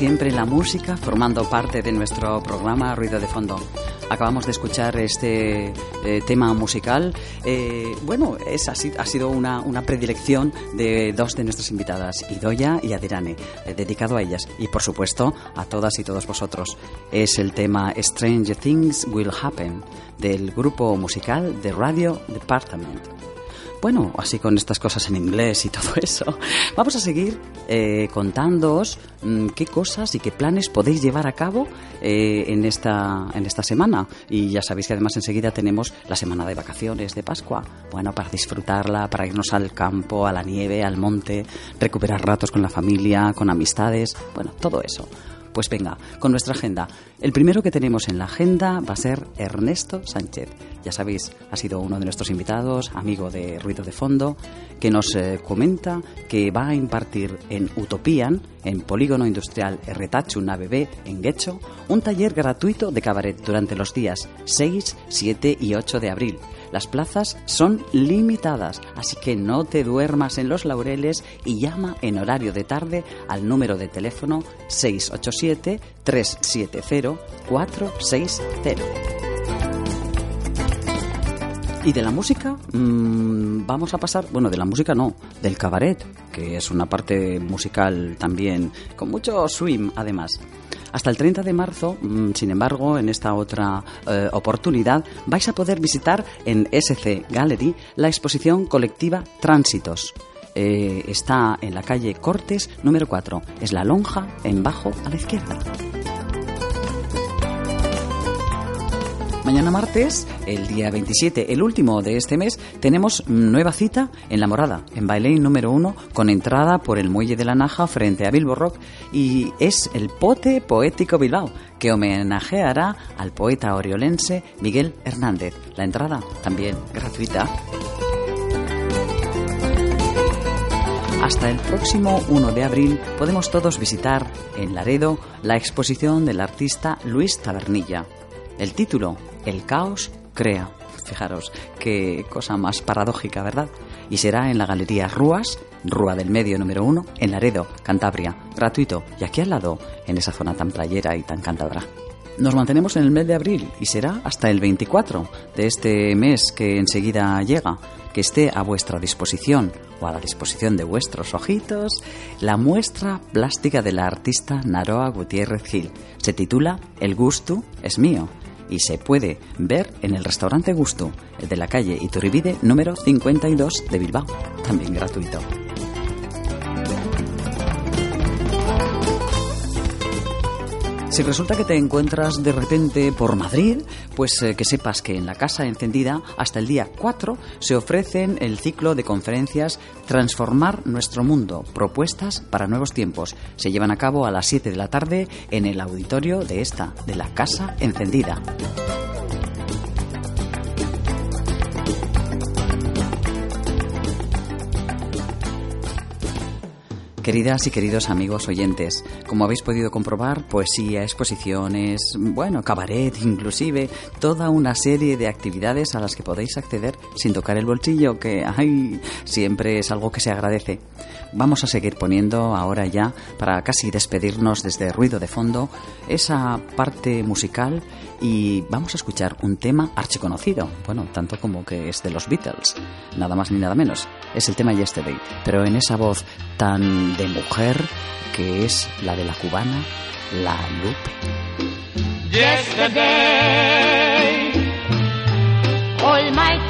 Siempre, la música formando parte de nuestro programa Ruido de Fondo. Acabamos de escuchar este eh, tema musical. Eh, bueno, es, ha, si- ha sido una, una predilección de dos de nuestras invitadas, Idoya y Adirane, eh, dedicado a ellas y, por supuesto, a todas y todos vosotros. Es el tema Strange Things Will Happen del grupo musical The Radio Department. Bueno, así con estas cosas en inglés y todo eso, vamos a seguir eh, contándoos mm, qué cosas y qué planes podéis llevar a cabo eh, en, esta, en esta semana. Y ya sabéis que además enseguida tenemos la semana de vacaciones de Pascua. Bueno, para disfrutarla, para irnos al campo, a la nieve, al monte, recuperar ratos con la familia, con amistades, bueno, todo eso. Pues venga, con nuestra agenda. El primero que tenemos en la agenda va a ser Ernesto Sánchez. Ya sabéis, ha sido uno de nuestros invitados, amigo de Ruido de Fondo, que nos eh, comenta que va a impartir en Utopian, en Polígono Industrial Erretachu Nave B, en Guecho, un taller gratuito de cabaret durante los días 6, 7 y 8 de abril. Las plazas son limitadas, así que no te duermas en los laureles y llama en horario de tarde al número de teléfono 687-370-460. Y de la música mm, vamos a pasar, bueno, de la música no, del cabaret, que es una parte musical también con mucho swing además. Hasta el 30 de marzo, mm, sin embargo, en esta otra eh, oportunidad, vais a poder visitar en SC Gallery la exposición colectiva Tránsitos. Eh, está en la calle Cortes número 4. Es la lonja en bajo a la izquierda. Mañana martes, el día 27, el último de este mes, tenemos nueva cita en La Morada, en Bailey número 1, con entrada por el Muelle de la Naja frente a Bilbo Rock, y es el Pote Poético Bilbao, que homenajeará al poeta oriolense Miguel Hernández. La entrada también gratuita. Hasta el próximo 1 de abril podemos todos visitar en Laredo la exposición del artista Luis Tabernilla. El título, El caos crea. Fijaros, qué cosa más paradójica, ¿verdad? Y será en la Galería Rúas, Rúa del Medio número 1, en Laredo, Cantabria. Gratuito. Y aquí al lado, en esa zona tan playera y tan cántabra. Nos mantenemos en el mes de abril y será hasta el 24 de este mes que enseguida llega, que esté a vuestra disposición o a la disposición de vuestros ojitos la muestra plástica de la artista Naroa Gutiérrez Gil. Se titula El gusto es mío y se puede ver en el restaurante Gusto, el de la calle Iturribide número 52 de Bilbao, también gratuito. Si resulta que te encuentras de repente por Madrid, pues eh, que sepas que en la Casa Encendida hasta el día 4 se ofrecen el ciclo de conferencias Transformar nuestro mundo, propuestas para nuevos tiempos. Se llevan a cabo a las 7 de la tarde en el auditorio de esta, de la Casa Encendida. Queridas y queridos amigos oyentes, como habéis podido comprobar, poesía, exposiciones, bueno, cabaret inclusive, toda una serie de actividades a las que podéis acceder sin tocar el bolsillo, que ay, siempre es algo que se agradece. Vamos a seguir poniendo ahora ya, para casi despedirnos desde ruido de fondo, esa parte musical y vamos a escuchar un tema archiconocido, bueno, tanto como que es de los Beatles, nada más ni nada menos. Es el tema Yesterday, pero en esa voz tan de mujer que es la de la cubana, la Lupe. Yesterday, my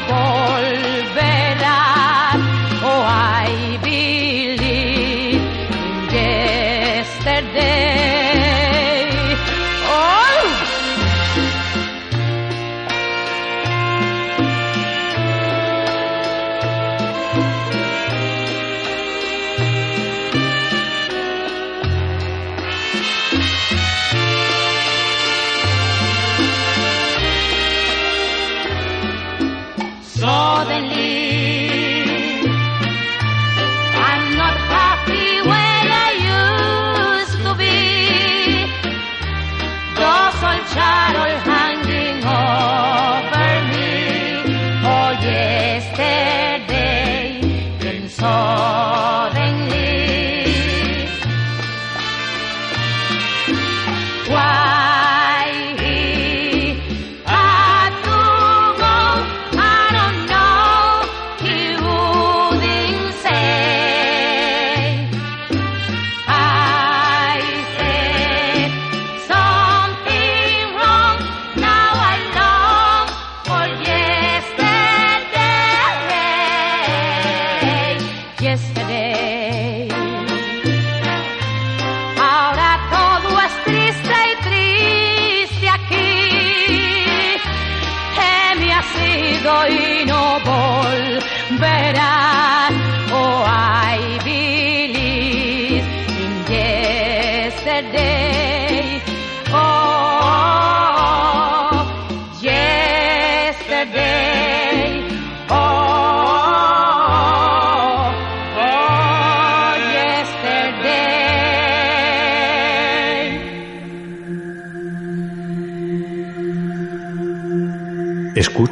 volverás. Oh, I believe in yesterday.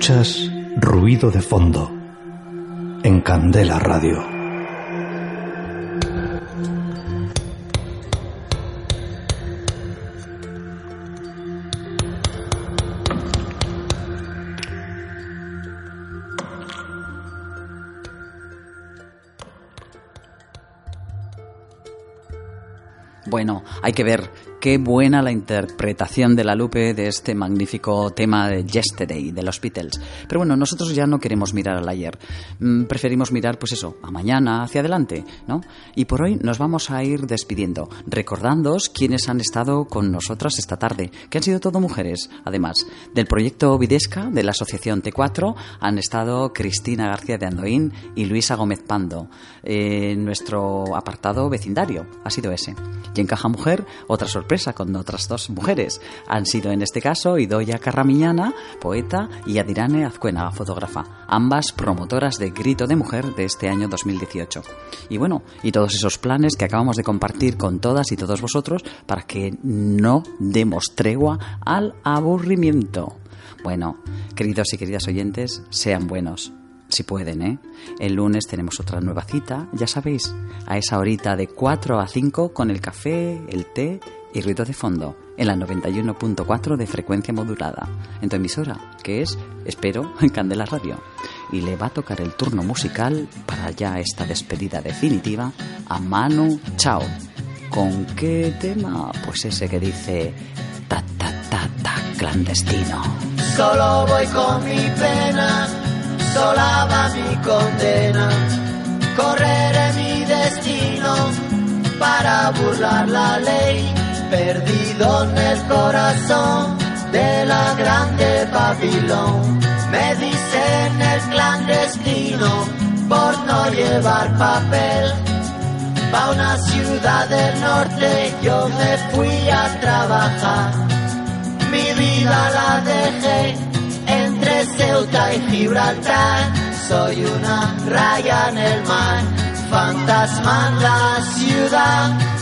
Ruido de fondo en Candela Radio. Bueno, hay que ver qué buena la interpretación de la Lupe de este magnífico tema de Yesterday de los Beatles. Pero bueno, nosotros ya no queremos mirar al ayer. Mm, Preferimos mirar, pues eso, a mañana, hacia adelante, ¿no? Y por hoy nos vamos a ir despidiendo, recordándoos quiénes han estado con nosotras esta tarde, que han sido todo mujeres, además. Del proyecto Videsca, de la asociación T4, han estado Cristina García de Andoín y Luisa Gómez Pando. Eh, nuestro apartado vecindario ha sido ese. Y en Caja Mujer, otra sorpresa con otras dos mujeres. Han sido en este caso Idoya Carramiñana, poeta, y Adirane Azcuena, fotógrafa, ambas promotoras de Grito de Mujer de este año 2018. Y bueno, y todos esos planes que acabamos de compartir con todas y todos vosotros para que no demos tregua al aburrimiento. Bueno, queridos y queridas oyentes, sean buenos. Si pueden, ¿eh? El lunes tenemos otra nueva cita, ya sabéis, a esa horita de 4 a 5 con el café, el té y ruido de fondo, en la 91.4 de frecuencia modulada, en tu emisora, que es, espero, en Candela Radio. Y le va a tocar el turno musical para ya esta despedida definitiva a Manu Chao. ¿Con qué tema? Pues ese que dice ta ta ta ta clandestino. Solo voy con mi pena, sola va mi condena. Correré mi destino para burlar la ley, perdido en el corazón de la grande Babilón. Me dicen el clandestino por no llevar papel. Pa' una ciudad del norte yo me fui a trabajar. Mi vida la dejé entre Ceuta y Gibraltar. Soy una raya en el mar, fantasma en la ciudad.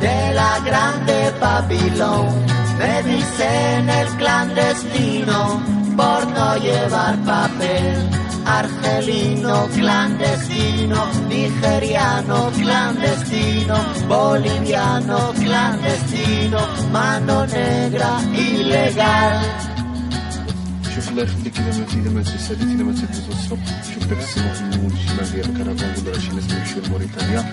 de la grande Babilón. Me dicen el clandestino por no llevar papel. Argelino clandestino, nigeriano clandestino, boliviano clandestino, mano negra ilegal. شوف الله يخليك اذا ما اذا ما تسالي اذا ما تفوز الصبح شوف داك السمو في النمو الشمال ديال الكرفان نقول راه شي ناس يمشيو لموريتانيا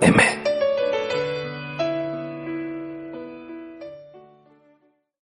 妹妹